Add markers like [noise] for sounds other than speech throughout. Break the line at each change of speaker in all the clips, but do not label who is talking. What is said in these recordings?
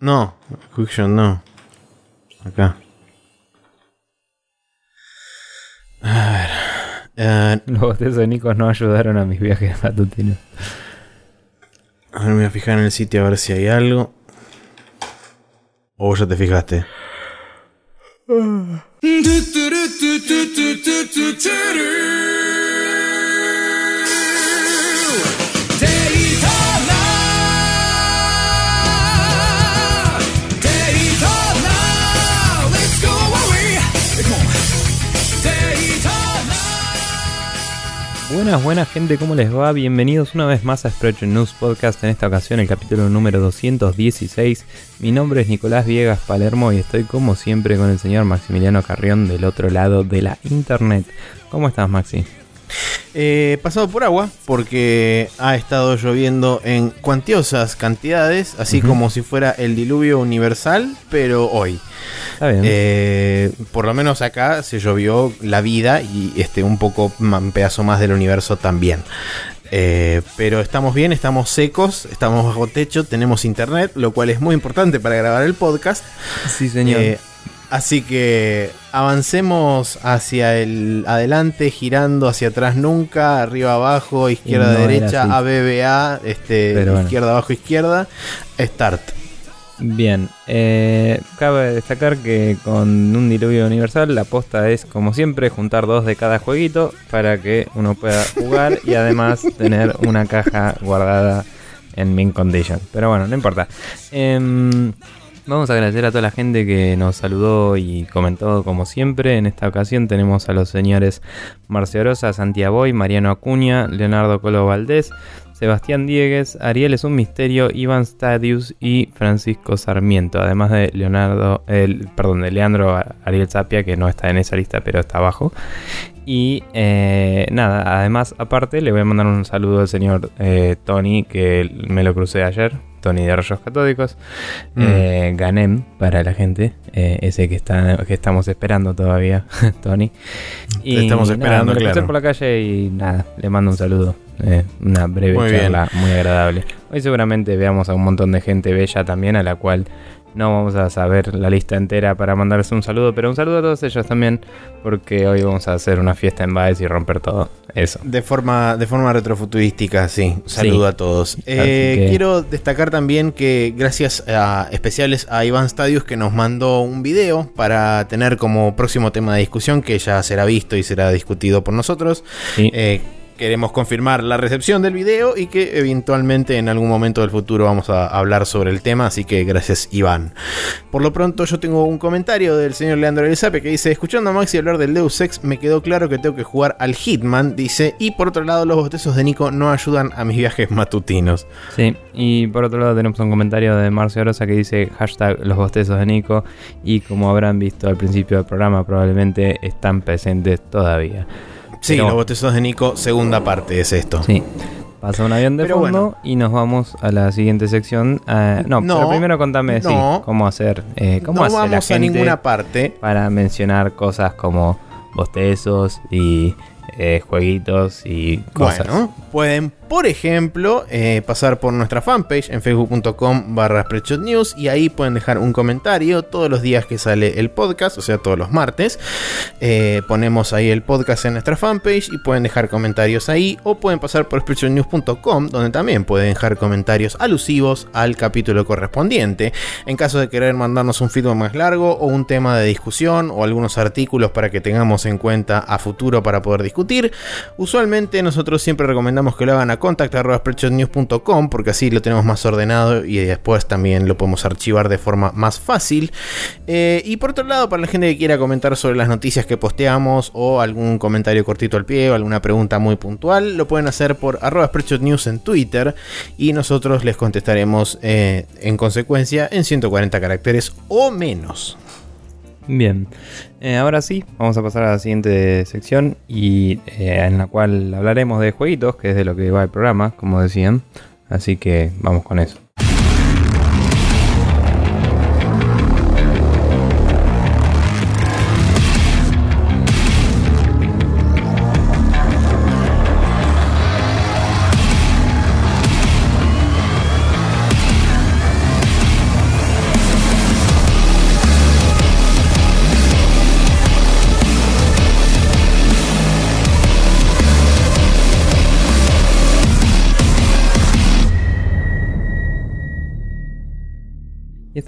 No, Quickshot no. Acá. A ver. eh,
Los Nico no ayudaron a mis viajes matutinos.
a ver, me voy a fijar en el sitio a ver si hay algo. O vos ya te fijaste.
Buenas, buenas gente, ¿cómo les va? Bienvenidos una vez más a Spreadshot News Podcast, en esta ocasión el capítulo número 216. Mi nombre es Nicolás Viegas Palermo y estoy como siempre con el señor Maximiliano Carrión del otro lado de la internet. ¿Cómo estás Maxi?
Eh, pasado por agua porque ha estado lloviendo en cuantiosas cantidades, así como si fuera el diluvio universal, pero hoy.
Está bien.
Eh, por lo menos acá se llovió la vida y este un poco un pedazo más del universo también. Eh, pero estamos bien, estamos secos, estamos bajo techo, tenemos internet, lo cual es muy importante para grabar el podcast.
sí, señor.
Eh, así que avancemos hacia el adelante, girando hacia atrás nunca, arriba abajo, izquierda
no
derecha. ABBA, este,
bueno.
izquierda abajo izquierda, start.
Bien, eh, cabe destacar que con un diluvio universal la aposta es, como siempre, juntar dos de cada jueguito para que uno pueda jugar y además [laughs] tener una caja guardada en min condition. Pero bueno, no importa. Em, vamos a agradecer a toda la gente que nos saludó y comentó como siempre. En esta ocasión tenemos a los señores Marcio Rosa, Santiago Boy, Mariano Acuña, Leonardo Colo Valdés, Sebastián Diegues, Ariel es un misterio, Iván Stadius y Francisco Sarmiento, además de Leonardo, el, perdón, de Leandro Ariel Zapia, que no está en esa lista, pero está abajo. Y eh, nada, además, aparte, le voy a mandar un saludo al señor eh, Tony, que me lo crucé ayer, Tony de Rayos Catódicos,
Mm.
eh, Ganem para la gente, eh, ese que, está, que estamos esperando todavía, [laughs] Tony.
Te estamos esperando,
me lo crucé
claro.
por la calle y nada, le mando un saludo. Eh, una breve
Muy bien.
charla muy agradable. Hoy seguramente veamos a un montón de gente bella también, a la cual no vamos a saber la lista entera para mandarles un saludo, pero un saludo a todos ellos también, porque hoy vamos a hacer una fiesta en Baez y romper todo. Eso.
De forma, de forma retrofuturística, sí. Saludo
Sí.
a todos. Eh,
que-
Quiero destacar también que gracias a especiales a Iván Stadius que nos mandó un video para tener como próximo tema de discusión que ya será visto y será discutido por nosotros.
Sí.
Eh, queremos confirmar la recepción del video y que eventualmente en algún momento del futuro vamos a hablar sobre el tema, así que gracias Iván. Por lo pronto yo tengo un comentario del señor Leandro Elizape que dice, escuchando a Maxi hablar del Deus Ex me quedó claro que tengo que jugar al Hitman, dice, y por otro lado los bostezos de Nico no ayudan a mis viajes matutinos.
Sí, y por otro lado tenemos un comentario de Marcio Rosa que dice hashtag los bostezos de Nico y como habrán visto al principio del programa probablemente están presentes todavía.
Sí,
Pero-
los bostezos de Nico, segunda parte es esto.
Sí. Pasa un avión de
Pero
fondo
bueno.
y nos vamos a la siguiente sección. Ah, no,
No,
pero primero contame sí,
no.
cómo hacer, eh, cómo
no
hace la
vamos a
gente
ninguna parte.
para mencionar cosas como bostezos y eh, jueguitos y cosas.
Bueno, pueden, por ejemplo, eh, pasar por nuestra fanpage en facebook.com barra y ahí pueden dejar un comentario todos los días que sale el podcast, o sea, todos los martes. Eh, ponemos ahí el podcast en nuestra fanpage y pueden dejar comentarios ahí o pueden pasar por spreadshotnews.com donde también pueden dejar comentarios alusivos al capítulo correspondiente. En caso de querer mandarnos un feedback más largo o un tema de discusión o algunos artículos para que tengamos en cuenta a futuro para poder discutir, usualmente nosotros siempre recomendamos que lo hagan a contact.spreadshotnews.com porque así lo tenemos más ordenado y después también lo podemos archivar de forma más fácil. Eh, y por otro lado, para la gente que quiera comentar sobre las noticias que posteamos o algún comentario cortito al pie o alguna pregunta muy puntual, lo pueden hacer por arroba News en Twitter y nosotros les contestaremos eh, en consecuencia en 140 caracteres o menos.
Bien, Eh, ahora sí, vamos a pasar a la siguiente sección y eh, en la cual hablaremos de jueguitos, que es de lo que va el programa, como decían. Así que vamos con eso.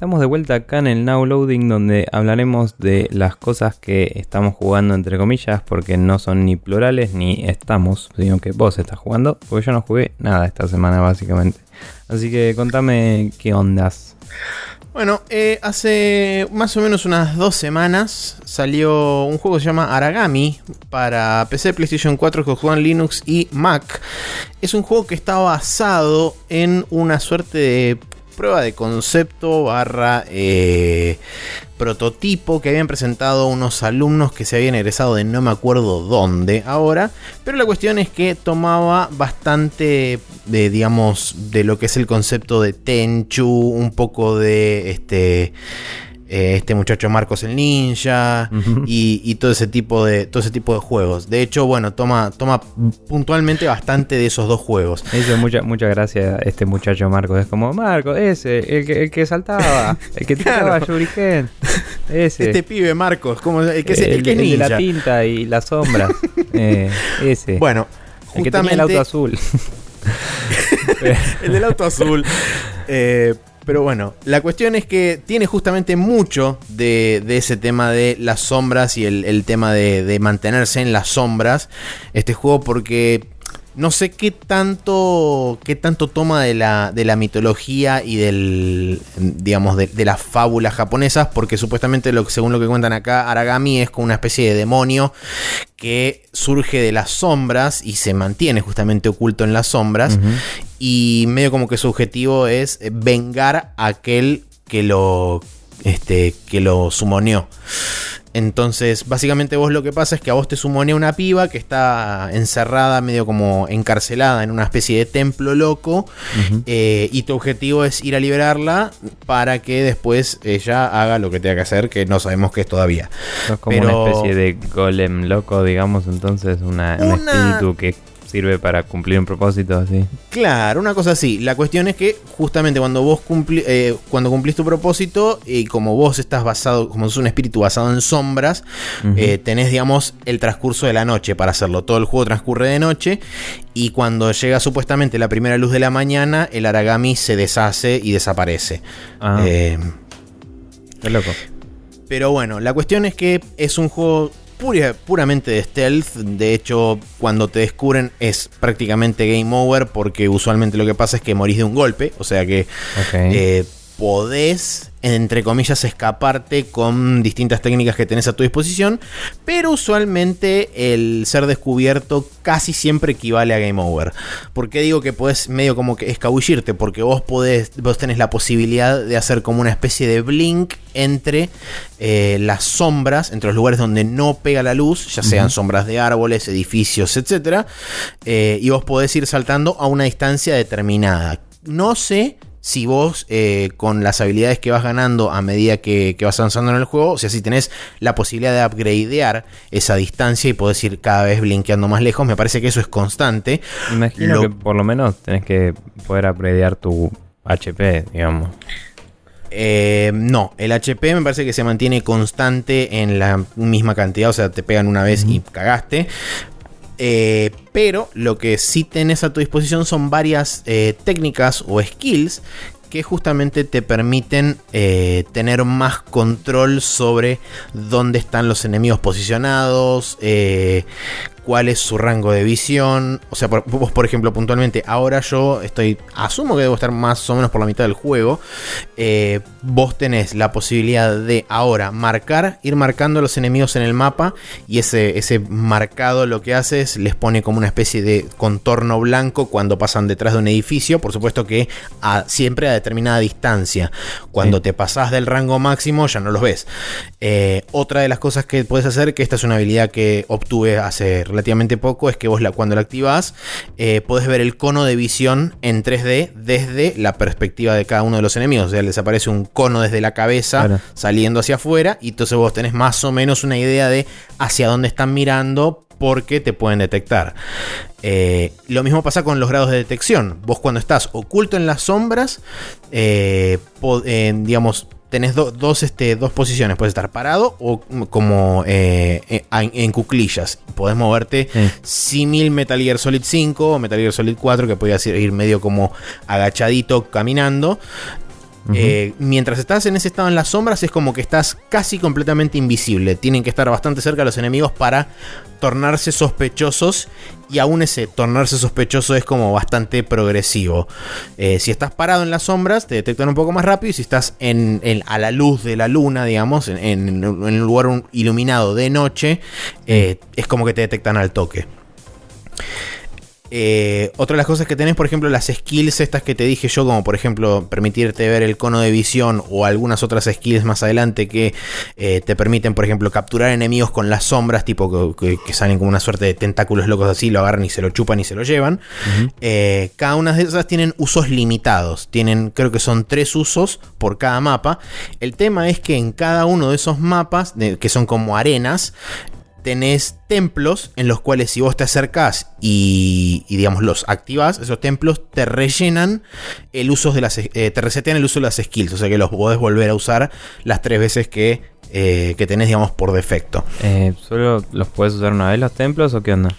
Estamos de vuelta acá en el Now Loading donde hablaremos de las cosas que estamos jugando entre comillas porque no son ni plurales ni estamos, sino que vos estás jugando, porque yo no jugué nada esta semana básicamente. Así que contame qué ondas.
Bueno, eh, hace más o menos unas dos semanas salió un juego que se llama Aragami para PC, PlayStation 4, que juegan Linux y Mac. Es un juego que está basado en una suerte de prueba de concepto barra eh, prototipo que habían presentado unos alumnos que se habían egresado de no me acuerdo dónde ahora, pero la cuestión es que tomaba bastante de, digamos, de lo que es el concepto de Tenchu, un poco de este eh, este muchacho Marcos el Ninja y, todo ese tipo de todo ese tipo de juegos. De hecho, bueno, toma, toma puntualmente bastante de esos dos juegos.
Me hizo mucha, mucha gracia este muchacho Marcos. Es como, Marcos, ese, el que, el que saltaba, el que tiraba Shuriken.
Ese. Este pibe Marcos, como el que, es,
el,
que es ninja.
de la tinta y la sombra. eh, ese.
Bueno,
el que tenía el auto azul. [laughs]
el del auto azul. [laughs] Eh, pero bueno, la cuestión es que tiene justamente mucho de, ese tema de las sombras y el, tema de, mantenerse en las sombras. Este juego porque no sé qué tanto, qué tanto toma de la, de la mitología y del, digamos, de, las fábulas japonesas, porque supuestamente, lo, según lo que cuentan acá, Aragami es como una especie de demonio que surge de las sombras y se mantiene justamente oculto en las sombras, y medio como que su objetivo es vengar a aquel que lo, este, que lo sumoneó. Entonces, básicamente vos lo que pasa es que a vos te sumone una piba que está encerrada, medio como encarcelada en una especie de templo loco. Eh, y tu objetivo es ir a liberarla para que después ella haga lo que tenga que hacer, que no sabemos qué es todavía.
Es como una especie de golem loco, digamos, entonces, una, un espíritu que sirve para cumplir un propósito así.
Claro, una cosa así. La cuestión es que justamente cuando vos eh, cuando cumplís tu propósito y como vos estás basado, como sos un espíritu basado en sombras, eh, tenés, digamos, el transcurso de la noche para hacerlo. Todo el juego transcurre de noche y cuando llega supuestamente la primera luz de la mañana, el Aragami se deshace y desaparece.
Ah. Eh, Qué loco.
Pero bueno, la cuestión es que es un juego puramente de stealth. De hecho, cuando te descubren es prácticamente game over porque usualmente lo que pasa es que morís de un golpe. O sea que eh, podés entre comillas, escaparte con distintas técnicas que tenés a tu disposición, pero usualmente el ser descubierto casi siempre equivale a game over. ¿Por qué digo que podés medio como que escabullirte? Porque vos podés, vos tenés la posibilidad de hacer como una especie de blink entre eh, las sombras, entre los lugares donde no pega la luz, ya sean sombras de árboles, edificios, etc. Eh, y vos podés ir saltando a una distancia determinada. No sé si vos eh, con las habilidades que vas ganando a medida que, vas avanzando en el juego, o sea, si tenés la posibilidad de upgradear esa distancia y podés ir cada vez blinkeando más lejos, me parece que eso es constante.
Imagino que por lo menos tenés que poder upgradear tu HP, digamos.
Eh, no, el HP me parece que se mantiene constante en la misma cantidad, o sea, te pegan una vez y cagaste. Eh, pero lo que sí tenés a tu disposición son varias eh, técnicas o skills que justamente te permiten eh, tener más control sobre dónde están los enemigos posicionados, cuál es su rango de visión. O sea, vos, por ejemplo, puntualmente, ahora yo estoy, asumo que debo estar más o menos por la mitad del juego. Eh, vos tenés la posibilidad de ahora marcar, ir marcando los enemigos en el mapa. Y ese, ese marcado lo que hace es les pone como una especie de contorno blanco cuando pasan detrás de un edificio. Por supuesto que siempre a determinada distancia. Cuando te pasás del rango máximo ya no los ves. Eh, otra de las cosas que puedes hacer, que esta es una habilidad que obtuve hace relativamente poco es que vos la, cuando la activás eh, podés ver el cono de visión en 3D desde la perspectiva de cada uno de los enemigos. O sea, les aparece un cono desde la cabeza saliendo hacia afuera y entonces vos tenés más o menos una idea de hacia dónde están mirando porque te pueden detectar. Eh, lo mismo pasa con los grados de detección. Vos cuando estás oculto en las sombras, eh, digamos, tenés dos, este, dos posiciones. Puedes estar parado o como eh, eh, en, cuclillas. Podés moverte simil Metal Gear Solid 5 o Metal Gear Solid 4, que podías ir medio como agachadito caminando. Eh, mientras estás en ese estado en las sombras es como que estás casi completamente invisible. Tienen que estar bastante cerca los enemigos para tornarse sospechosos y aún ese tornarse sospechoso es como bastante progresivo. Eh, si estás parado en las sombras te detectan un poco más rápido y si estás en, a la luz de la luna, digamos, en, un lugar iluminado de noche, eh, es como que te detectan al toque. Eh, otra de las cosas que tenés, por ejemplo, las skills estas que te dije yo, como por ejemplo permitirte ver el cono de visión o algunas otras skills más adelante que eh, te permiten, por ejemplo, capturar enemigos con las sombras, tipo que, salen como una suerte de tentáculos locos así, lo agarran y se lo chupan y se lo llevan. Eh, cada una de esas tienen usos limitados, tienen creo que son tres usos por cada mapa. El tema es que en cada uno de esos mapas, que son como arenas, tenés templos en los cuales si vos te acercás y, digamos los activas, esos templos te rellenan el uso de las eh, te resetean el uso de las skills, o sea que los podés volver a usar las tres veces que, eh, que tenés digamos por defecto.
Eh, ¿Solo los puedes usar una vez los templos o qué onda?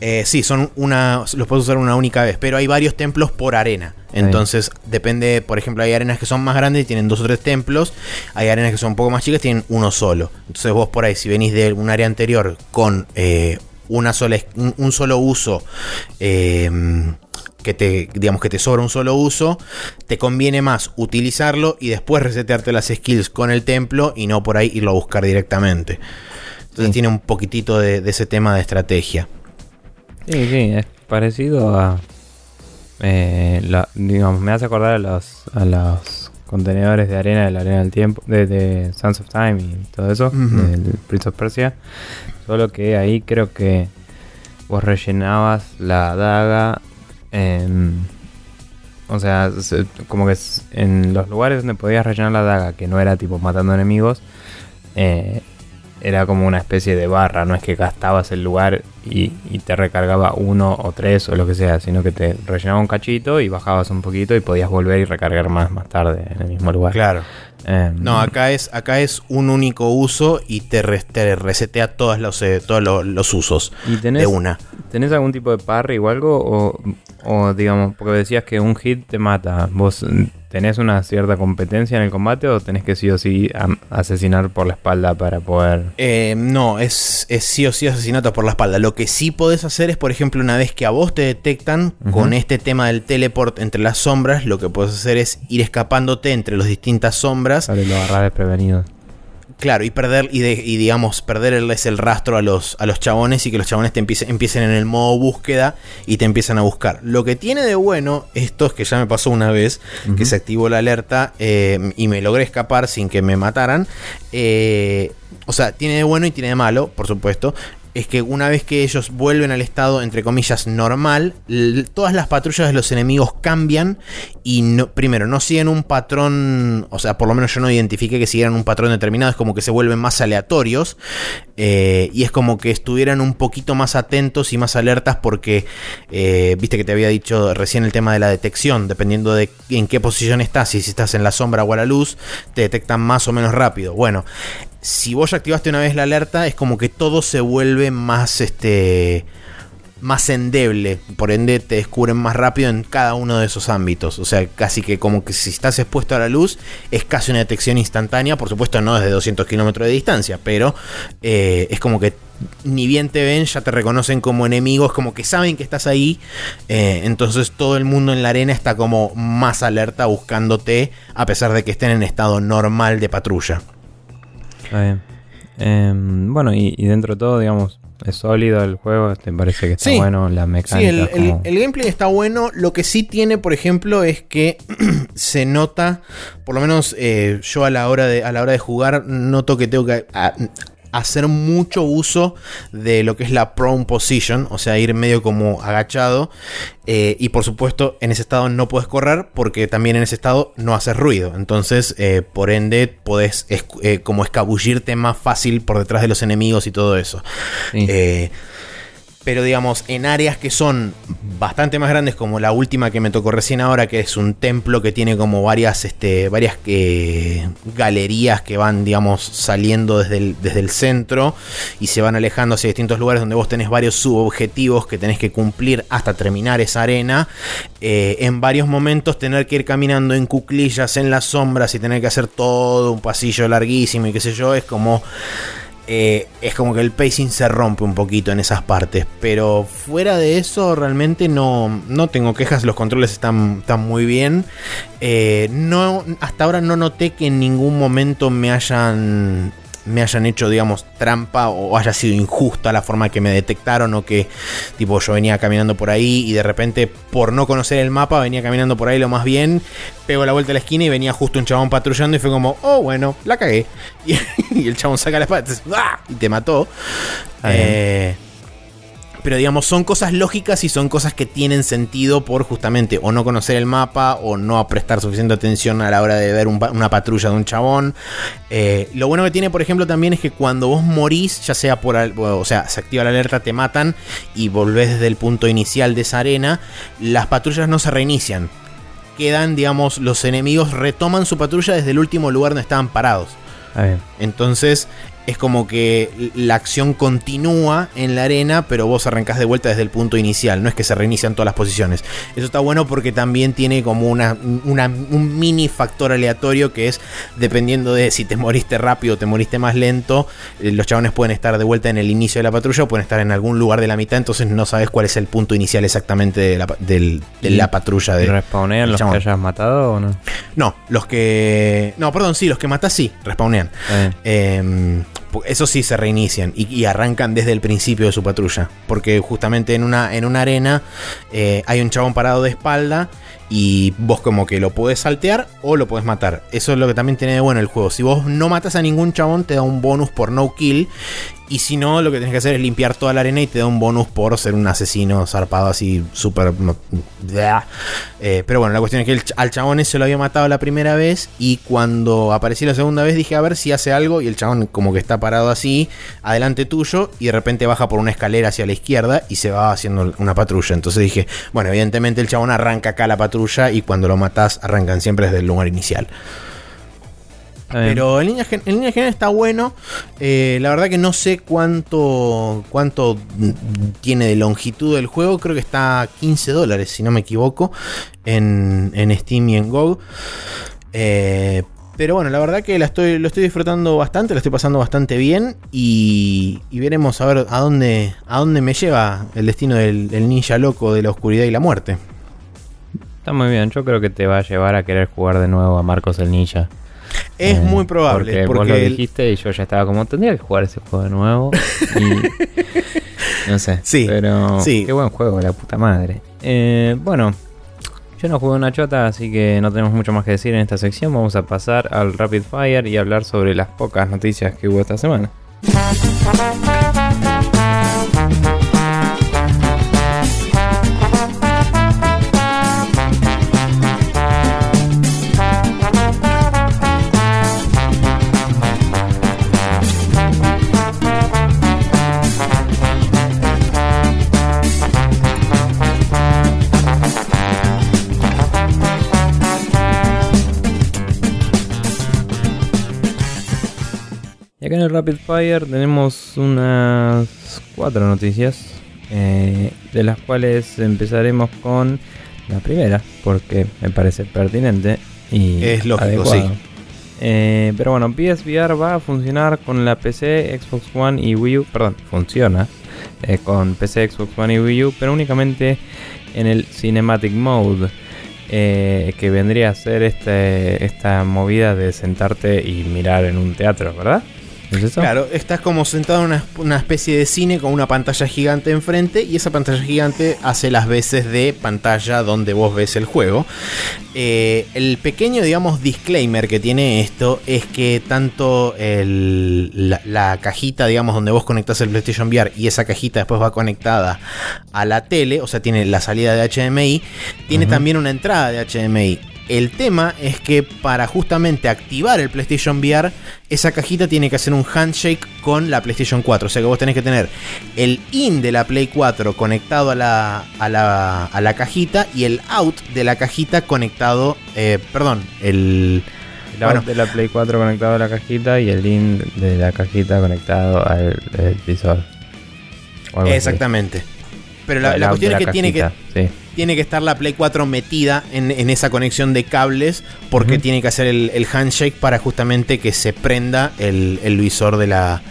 Eh, sí, son una. Los puedes usar una única vez, pero hay varios templos por arena. Entonces, depende, por ejemplo, hay arenas que son más grandes y tienen dos o tres templos. Hay arenas que son un poco más chicas y tienen uno solo. Entonces, vos por ahí, si venís de un área anterior con eh, una sola, un, solo uso. Eh, que te, digamos que te sobra un solo uso, te conviene más utilizarlo y después resetearte las skills con el templo y no por ahí irlo a buscar directamente. Entonces tiene un poquitito de ese tema de estrategia.
Sí, sí, es parecido a. Eh, digamos, me hace acordar a los, a los contenedores de arena de la arena del tiempo, de, de Sons of Time y todo eso, del Prince of Persia. Solo que ahí creo que vos rellenabas la daga en. O sea, como que en los lugares donde podías rellenar la daga, que no era tipo matando enemigos, eh, era como una especie de barra, no es que gastabas el lugar y, te recargaba uno o tres o lo que sea, sino que te rellenaba un cachito y bajabas un poquito y podías volver y recargar más más tarde en el mismo lugar.
Claro. Em, no, acá es, acá es un único uso y te, resetea todos los, eh, todos los, usos de una.
¿Tenés algún tipo de parry o algo? O, o digamos, porque decías que un hit te mata. ¿Vos ¿Tenés una cierta competencia en el combate o tenés que sí o sí asesinar por la espalda para poder...?
Eh, no, es, sí o sí asesinato por la espalda. Lo que sí podés hacer es, por ejemplo, una vez que a vos te detectan con este tema del teleport entre las sombras, lo que puedes hacer es ir escapándote entre las distintas sombras.
Vale, lo agarrar desprevenido.
Claro, y perder, y, digamos, perderles el rastro a los, a los chabones y que los chabones te empiecen, empiecen en el modo búsqueda y te empiezan a buscar. Lo que tiene de bueno, esto es que ya me pasó una vez, que se activó la alerta eh, y me logré escapar sin que me mataran. Eh, o sea, tiene de bueno y tiene de malo, por supuesto es que una vez que ellos vuelven al estado, entre comillas, normal, todas las patrullas de los enemigos cambian y no, primero no siguen un patrón, o sea, por lo menos yo no identifiqué que siguieran un patrón determinado, es como que se vuelven más aleatorios eh, y es como que estuvieran un poquito más atentos y más alertas porque, eh, viste que te había dicho recién el tema de la detección, dependiendo de en qué posición estás, si estás en la sombra o a la luz, te detectan más o menos rápido. Bueno, si vos ya activaste una vez la alerta, es como que todo se vuelve más este más endeble, por ende te descubren más rápido en cada uno de esos ámbitos. O sea, casi que como que si estás expuesto a la luz, es casi una detección instantánea, por supuesto no desde 200 kilómetros de distancia, pero eh, es como que ni bien te ven, ya te reconocen como enemigos, como que saben que estás ahí, eh, entonces todo el mundo en la arena está como más alerta buscándote, a pesar de que estén en estado normal de patrulla.
Em, bueno, y, dentro de todo, digamos, es sólido el juego, te parece que está bueno, la mecánica.
Sí, el, gameplay está bueno. Lo que sí tiene, por ejemplo, es que [clears throat] se nota, por lo menos eh, yo a la hora de a la hora de jugar noto que tengo que hacer mucho uso de lo que es la prone position, o sea, ir medio como agachado. Eh, y por supuesto, en ese estado no puedes correr porque también en ese estado no haces ruido. Entonces, eh, por ende, podés eh, como escabullirte más fácil por detrás de los enemigos y todo eso. Pero digamos, en áreas que son bastante más grandes, como la última que me tocó recién ahora, que es un templo que tiene como varias, este, varias eh, galerías que van, digamos, saliendo desde el, desde el centro y se van alejando hacia distintos lugares donde vos tenés varios subobjetivos que tenés que cumplir hasta terminar esa arena. Eh, en varios momentos tener que ir caminando en cuclillas, en las sombras y tener que hacer todo un pasillo larguísimo y qué sé yo, es como eh, es como que el pacing se rompe un poquito en esas partes. Pero fuera de eso, realmente no, no tengo quejas. Los controles están, están muy bien. Eh, no, hasta ahora no noté que en ningún momento me hayan me hayan hecho, digamos, trampa o haya sido injusta la forma que me detectaron o que, tipo, yo venía caminando por ahí y de repente, por no conocer el mapa, venía caminando por ahí lo más bien, pego la vuelta a la esquina y venía justo un chabón patrullando y fue como, oh, bueno, la cagué. [laughs] Y, el chabón saca la espada y te mató. Eh, pero digamos, son cosas lógicas y son cosas que tienen sentido por justamente o no conocer el mapa o no prestar suficiente atención a la hora de ver una patrulla de un chabón. Eh, lo bueno que tiene, por ejemplo, también es que cuando vos morís, ya sea por, o sea, se activa la alerta, te matan y volvés desde el punto inicial de esa arena, las patrullas no se reinician. Quedan, digamos, los enemigos retoman su patrulla desde el último lugar donde estaban parados. Entonces, es como que la acción continúa en la arena, pero vos arrancás de vuelta desde el punto inicial, no es que se reinician todas las posiciones. Eso está bueno porque también tiene como una, un mini factor aleatorio que es dependiendo de si te moriste rápido o te moriste más lento, eh, los chabones pueden estar de vuelta en el inicio de la patrulla o pueden estar en algún lugar de la mitad, entonces no sabes cuál es el punto inicial exactamente de la, de la patrulla. De,
¿Respawnean los que hayas matado o no?
No, los que... No, perdón, sí, los que matas sí, respawnean. Eh, eso sí se reinician y, arrancan desde el principio de su patrulla. Porque justamente en una, en una arena eh, hay un chabón parado de espalda y vos como que lo puedes saltear o lo puedes matar. Eso es lo que también tiene de bueno el juego. Si vos no matas a ningún chabón te da un bonus por no kill y si no, lo que tienes que hacer es limpiar toda la arena y te da un bonus por ser un asesino zarpado así, súper. Eh, pero bueno, la cuestión es que al chabón ese lo había matado la primera vez. Y cuando apareció la segunda vez, dije a ver si hace algo. Y el chabón, como que está parado así, adelante tuyo. Y de repente baja por una escalera hacia la izquierda y se va haciendo una patrulla. Entonces dije, bueno, evidentemente el chabón arranca acá la patrulla. Y cuando lo matas, arrancan siempre desde el lugar inicial. Pero en línea, en línea general está bueno. Eh, la verdad que no sé cuánto, cuánto tiene de longitud el juego. Creo que está a 15 dólares, si no me equivoco, en, Steam y en Go. Eh, pero bueno, la verdad que la estoy, lo estoy disfrutando bastante, lo estoy pasando bastante bien. Y, veremos a ver a dónde, a dónde me lleva el destino del, del ninja loco de la oscuridad y la muerte.
Está muy bien, yo creo que te va a llevar a querer jugar de nuevo a Marcos el Ninja.
Es muy probable.
Porque, porque vos lo dijiste y yo ya estaba como, tendría que jugar ese juego de nuevo. [laughs] no sé.
Sí.
Pero qué buen juego, la puta madre. Eh, bueno, yo no jugué una chota, así que no tenemos mucho más que decir en esta sección. Vamos a pasar al Rapid Fire y hablar sobre las pocas noticias que hubo esta semana. Acá en el Rapid Fire tenemos unas cuatro noticias, eh, de las cuales empezaremos con la primera, porque me parece pertinente y
es lógico, sí.
Eh, pero bueno, PSVR va a funcionar con la PC, Xbox One y Wii U. Perdón, funciona eh, con PC, Xbox One y Wii U, pero únicamente en el Cinematic Mode. que vendría a ser este, esta movida de sentarte y mirar en un teatro, ¿verdad?
Claro, estás como sentado en una, especie de cine con una pantalla gigante enfrente y esa pantalla gigante hace las veces de pantalla donde vos ves el juego. Eh, el pequeño, digamos, disclaimer que tiene esto es que tanto la, cajita, digamos, donde vos conectas el PlayStation VR y esa cajita después va conectada a la tele, o sea, tiene la salida de HDMI, tiene también una entrada de HDMI El tema es que para justamente activar el PlayStation VR, esa cajita tiene que hacer un handshake con la PlayStation 4. O sea que vos tenés que tener el in de la Play 4 conectado a la, a la, a la cajita y el out de la cajita conectado, eh, perdón, el...
El out de la Play 4 conectado a la cajita y el in de la cajita conectado al visor.
Exactamente. Pero la, la cuestión es que tiene que... Sí tiene que estar la Play 4 metida en, esa conexión de cables porque tiene que hacer el, handshake para justamente que se prenda el, visor de la,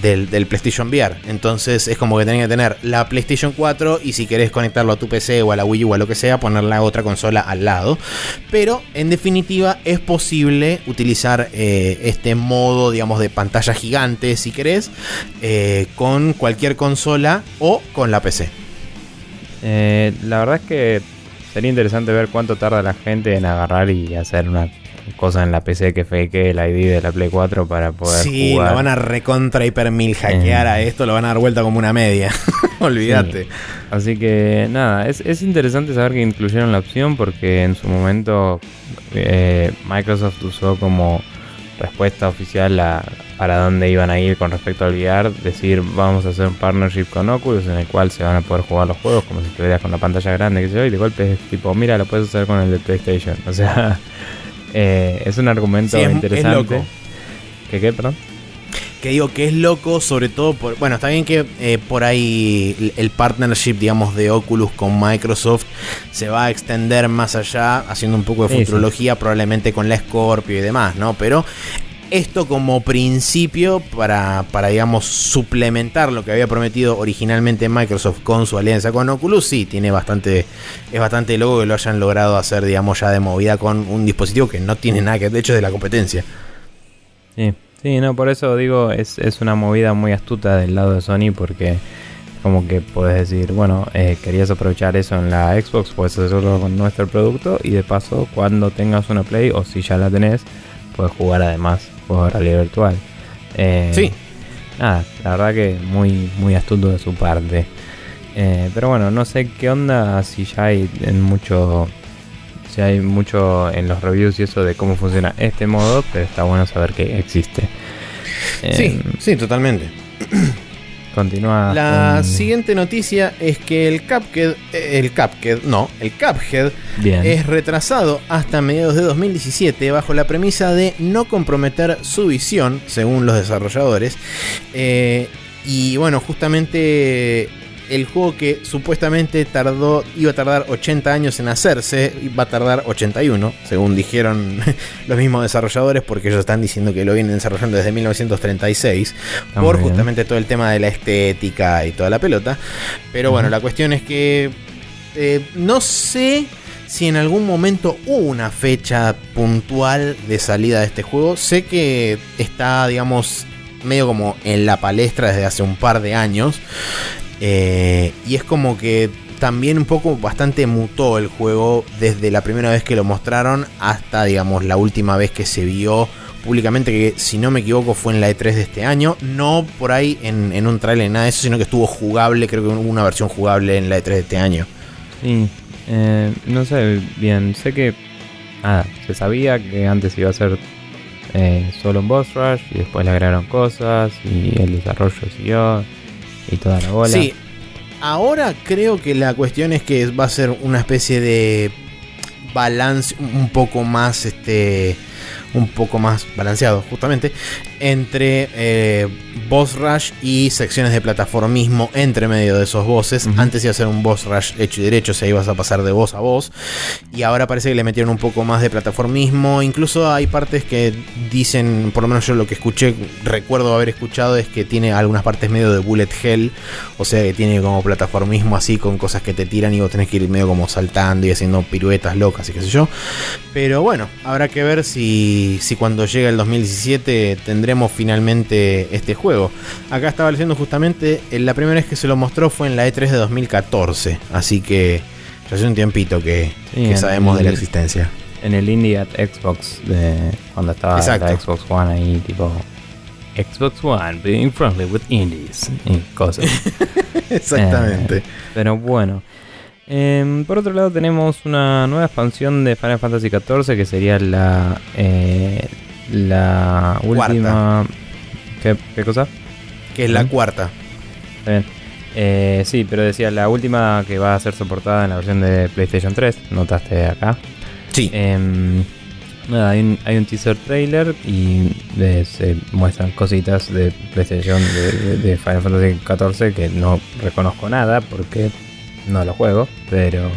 del, PlayStation VR. Entonces es como que tenés que tener la PlayStation 4 y si querés conectarlo a tu PC o a la Wii U o a lo que sea, poner la otra consola al lado. Pero en definitiva es posible utilizar eh, este modo, digamos, de pantalla gigante si querés, eh, con cualquier consola o con la PC.
Eh, la verdad es que sería interesante ver cuánto tarda la gente en agarrar y hacer una cosa en la PC que fake el ID de la Play 4 para poder
sí, lo van a recontra hiper mil hackear a eh. esto, lo van a dar vuelta como una media. [laughs] Olvídate.
Así que nada, es, interesante saber que incluyeron la opción porque en su momento eh, Microsoft usó como respuesta oficial a, para dónde iban a ir con respecto al VR, decir vamos a hacer un partnership con Oculus en el cual se van a poder jugar los juegos como si estuvieras con la pantalla grande, que se y de golpe es tipo, mira, lo puedes hacer con el de PlayStation. O sea, [laughs] eh, es un argumento interesante. ¿Qué qué, perdón?
que digo que es loco, sobre todo por. Bueno, está bien que eh, por ahí el partnership, digamos, de Oculus con Microsoft se va a extender más allá, haciendo un poco de futurología, probablemente con la Scorpio y demás, ¿no? Pero esto como principio para, para, digamos, suplementar lo que había prometido originalmente Microsoft con su alianza con Oculus, sí, tiene bastante, es bastante loco que lo hayan logrado hacer, digamos, ya de movida con un dispositivo que no tiene nada que de hecho de la competencia.
Sí, sí, no, por eso digo, es, una movida muy astuta del lado de Sony porque como que puedes decir, bueno, eh, querías aprovechar eso en la Xbox, puedes hacerlo con nuestro producto y de paso cuando tengas una Play o si ya la tenés, puedes jugar además juego realidad virtual.
Eh, sí.
Nada, la verdad que muy, muy astuto de su parte. Eh, pero bueno, no sé qué onda si ya hay en mucho. Si hay mucho en los reviews y eso de cómo funciona este modo, pero está bueno saber que existe.
sí, eh, sí, totalmente.
Continúa.
La siguiente noticia es que el Cuphead, eh, el Cuphead, no, el Cuphead es retrasado hasta mediados de 2017 bajo la premisa de no comprometer su visión, según los desarrolladores. Eh, y bueno, justamente el juego que supuestamente tardó, iba a tardar 80 años en hacerse, va a tardar 81, según dijeron [laughs] los mismos desarrolladores, porque ellos están diciendo que lo vienen desarrollando desde 1936, por justamente todo el tema de la estética y toda la pelota. Pero bueno, la cuestión es que eh, no sé si en algún momento hubo una fecha puntual de salida de este juego. Sé que está, digamos, medio como en la palestra desde hace un par de años. Eh, y es como que también un poco bastante mutó el juego desde la primera vez que lo mostraron hasta, digamos, la última vez que se vio públicamente, que si no me equivoco fue en la E3 de este año. No por ahí en, un trailer, nada de eso, sino que estuvo jugable, creo que hubo una versión jugable en la E3 de este año.
Sí, eh, no sé bien, sé que ah, se sabía que antes iba a ser eh, solo un boss rush y después le agregaron cosas y el desarrollo siguió
Sí, ahora creo que la cuestión es que va a ser una especie de balance un poco más este un poco más balanceado justamente entre eh, boss rush y secciones de plataformismo entre medio de esos bosses. Antes iba a ser un boss rush hecho y derecho, o sea, ibas a pasar de voz a voz. Y ahora parece que le metieron un poco más de plataformismo. Incluso hay partes que dicen, por lo menos yo lo que escuché, recuerdo haber escuchado, es que tiene algunas partes medio de bullet hell. O sea, que tiene como plataformismo así con cosas que te tiran y vos tenés que ir medio como saltando y haciendo piruetas locas y qué sé yo. Pero bueno, habrá que ver si, si cuando llega el 2017 tendremos finalmente este juego. Acá estaba leyendo justamente, eh, la primera vez que se lo mostró fue en la E3 de 2014, así que ya hace un tiempito que, sabemos de la existencia.
En el Indie at Xbox, de, cuando estaba la Xbox One ahí, tipo Xbox One being friendly with indies y cosas. [laughs]
Exactamente. Eh,
pero bueno. Em, por otro lado tenemos una nueva expansión de Final Fantasy XIV que sería la eh, la última ¿Qué, ¿Qué, cosa?
Que es la cuarta.
Está bien. Eh, sí, pero decía la última que va a ser soportada en la versión de PlayStation 3. Notaste acá.
Sí.
Em, nada, hay un, teaser trailer y se muestran cositas de PlayStation de, de, Final Fantasy XIV que no reconozco nada porque no lo juego, pero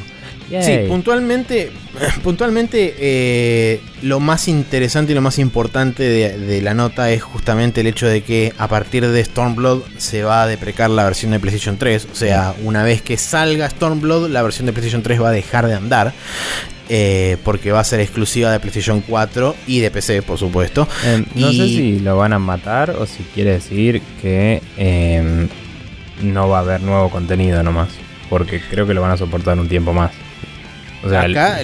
Sí, puntualmente, [laughs] puntualmente eh, lo más interesante y lo más importante de, la nota es justamente el hecho de que a partir de Stormblood se va a deprecar la versión de PlayStation 3. O sea, una vez que salga Stormblood, la versión de PlayStation 3 va a dejar de andar. Eh, porque va a ser exclusiva de PlayStation 4 y de PC, por supuesto.
Em, no sé si lo van a matar o si quiere decir que em, no va a haber nuevo contenido nomás. Porque creo que lo van a soportar un tiempo más.
Acá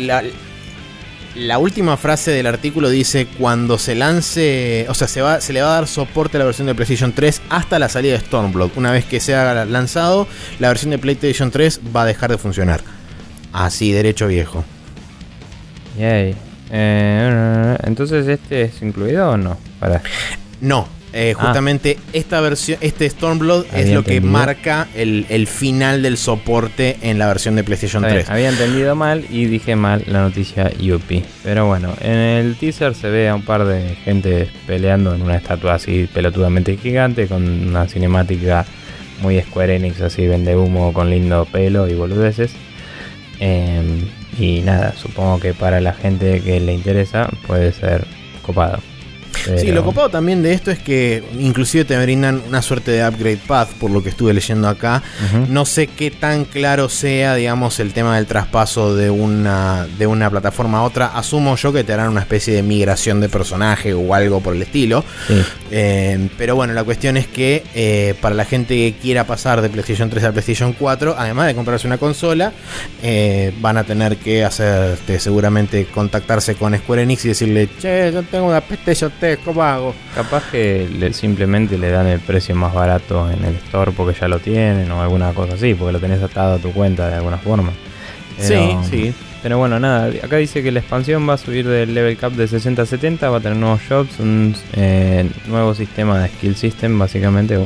la, última frase del artículo dice cuando se lance, o sea, se, va, se le va a dar soporte a la versión de PlayStation 3 hasta la salida de Stormblood. Una vez que sea lanzado, la versión de PlayStation 3 va a dejar de funcionar. Así, derecho viejo.
Yay. Eh, entonces, ¿este es incluido o no? Para.
No, eh, ah. justamente esta versión, este Stormblood es lo que marca el, final del soporte en la versión de PlayStation 3.
había entendido mal y dije mal la noticia UP. Pero bueno, en el teaser se ve a un par de gente peleando en una estatua así pelotudamente gigante con una cinemática muy Square Enix, así vende humo con lindo pelo y boludeces. Em, y nada, supongo que para la gente que le interesa puede ser copado.
Sí, lo copado también de esto es que inclusive te brindan una suerte de upgrade path, por lo que estuve leyendo acá. No sé qué tan claro sea, digamos, el tema del traspaso de una, de una plataforma a otra. Asumo yo que te harán una especie de migración de personaje o algo por el estilo. Eh, pero bueno, la cuestión es que eh, para la gente que quiera pasar de PlayStation 3 a PlayStation 4, además de comprarse una consola, eh, van a tener que hacer seguramente contactarse con Square Enix y decirle, che, yo tengo una PlayStation 3 ¿cómo hago?
Capaz que simplemente le dan el precio más barato en el store porque ya lo tienen o alguna cosa así, porque lo tenés atado a tu cuenta de alguna forma.
sí, sí.
Pero bueno, nada, acá dice que la expansión va a subir del level cap de 60 a 70, va a tener nuevos jobs, un eh, nuevo sistema de skill system, básicamente, o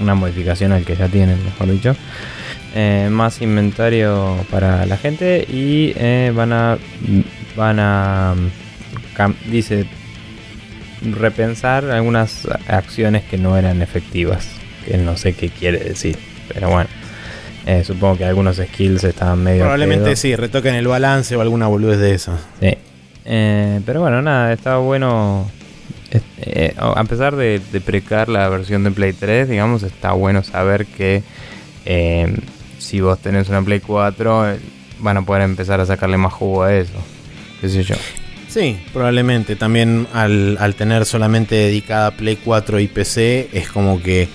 una modificación al que ya tienen, mejor dicho. Eh, más inventario para la gente y eh, van a van a dice repensar algunas acciones que no eran efectivas. Que no sé qué quiere decir. Pero bueno. Eh, supongo que algunos skills estaban medio.
Probablemente sí, retoquen el balance o alguna boludez de eso.
Sí. Eh, pero bueno, nada, estaba bueno. Eh, a pesar de, de, precar la versión de Play 3, digamos, está bueno saber que si vos tenés una Play 4, van a poder empezar a sacarle más jugo a eso. ¿Qué sé yo?
Sí, probablemente. También al, tener solamente dedicada Play 4 y PC, es como que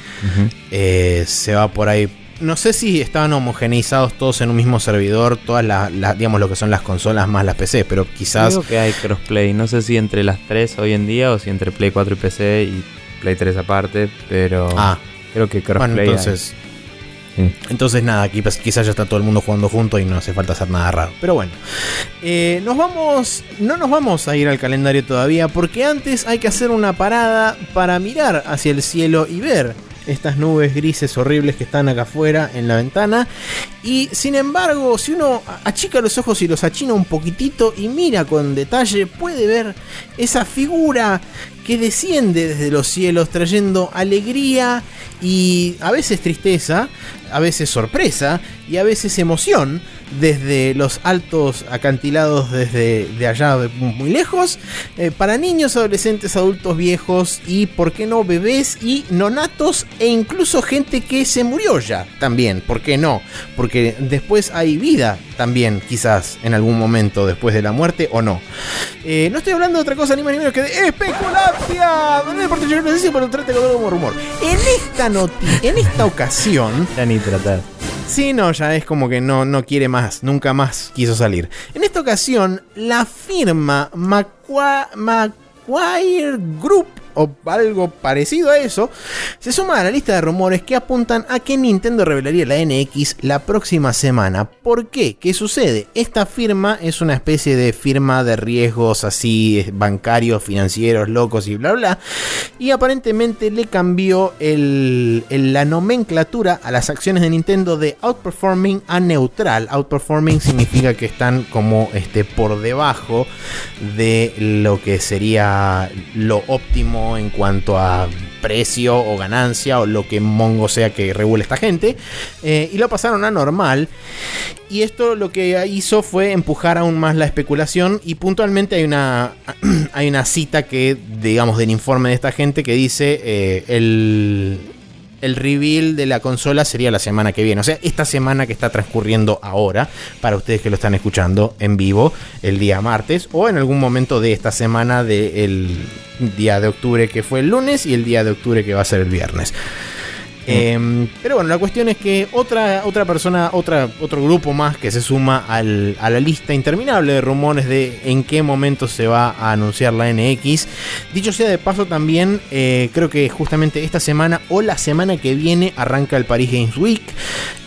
eh, se va por ahí. No sé si estaban homogeneizados todos en un mismo servidor, todas las, digamos, lo que son las consolas más las PC, pero quizás.
Creo que hay crossplay. No sé si entre las tres hoy en día o si entre Play 4 y PC y Play 3 aparte, pero.
Ah.
Creo que crossplay.
Bueno, entonces. Entonces nada, aquí pues, quizás ya está todo el mundo jugando junto y no hace falta hacer nada raro. Pero bueno, eh, nos vamos, no nos vamos a ir al calendario todavía porque antes hay que hacer una parada para mirar hacia el cielo y ver estas nubes grises horribles que están acá afuera en la ventana. Y sin embargo, si uno achica los ojos y los achina un poquitito y mira con detalle, puede ver esa figura que desciende desde los cielos trayendo alegría y a veces tristeza, a veces sorpresa y a veces emoción desde los altos acantilados desde de allá muy lejos, eh, para niños, adolescentes, adultos viejos y, por qué no, bebés y nonatos e incluso gente que se murió ya también, ¿por qué no? Porque después hay vida también, quizás en algún momento después de la muerte o no. Eh, no estoy hablando de otra cosa ni más ni menos que de especulancia. No yo no sé pero trate como rumor. En esta en esta ocasión.
Ya ni tratar.
Sí, no, ya es como que no, no quiere más, nunca más quiso salir. En esta ocasión, la firma Macquarie Group o algo parecido a eso, se suma a la lista de rumores que apuntan a que Nintendo revelaría la NX la próxima semana. ¿Por qué? ¿Qué sucede? Esta firma es una especie de firma de riesgos así bancarios, financieros, locos y bla bla. Y aparentemente le cambió la nomenclatura a las acciones de Nintendo de outperforming a neutral. Outperforming significa que están como este, por debajo de lo que sería lo óptimo en cuanto a precio o ganancia o lo que mongo sea que regule esta gente. Eh, y lo pasaron a normal. Y esto lo que hizo fue empujar aún más la especulación. Y puntualmente hay una, [clears throat] hay una cita que, digamos, del informe de esta gente que dice eh, el el reveal de la consola sería la semana que viene. O sea, esta semana que está transcurriendo ahora, para ustedes que lo están escuchando en vivo el día martes, o en algún momento de esta semana del día de octubre que fue el lunes y el día de octubre que va a ser el viernes. Em, pero bueno, la cuestión es que otra, otra persona, otra, otro grupo más que se suma a la lista interminable de rumores de en qué momento se va a anunciar la NX. Dicho sea de paso, también eh, creo que justamente esta semana o la semana que viene arranca el Paris Games Week.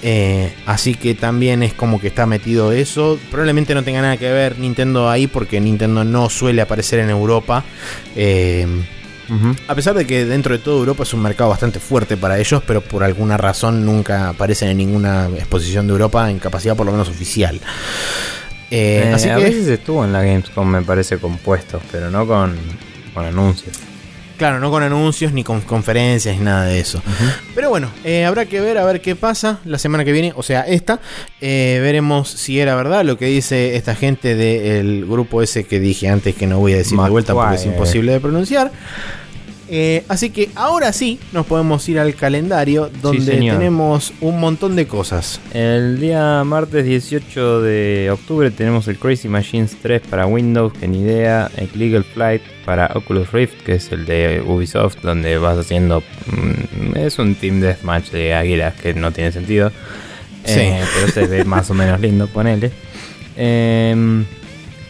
Eh, así que también es como que está metido eso. Probablemente no tenga nada que ver Nintendo ahí porque Nintendo no suele aparecer en Europa. Eh, a pesar de que dentro de toda Europa es un mercado bastante fuerte para ellos, pero por alguna razón nunca aparecen en ninguna exposición de Europa en capacidad por lo menos oficial.
Eh, eh, así a veces estuvo en la Gamescom, me parece, con puestos, pero no con, anuncios.
Claro, no con anuncios ni con conferencias ni nada de eso. Pero bueno, eh, habrá que ver a ver qué pasa la semana que viene, o sea, esta. veremos si era verdad lo que dice esta gente del grupo ese que dije antes que no voy a decir de vuelta porque es imposible de pronunciar. Eh, así que ahora sí nos podemos ir al calendario donde tenemos un montón de cosas.
El día martes 18 de octubre tenemos el Crazy Machines 3 para Windows, que ni idea, el Legal Flight para Oculus Rift, que es el de Ubisoft, donde vas haciendo... Mm, es un team deathmatch de águilas que no tiene sentido. Eh, pero se ve [laughs] más o menos lindo, ponele. Em,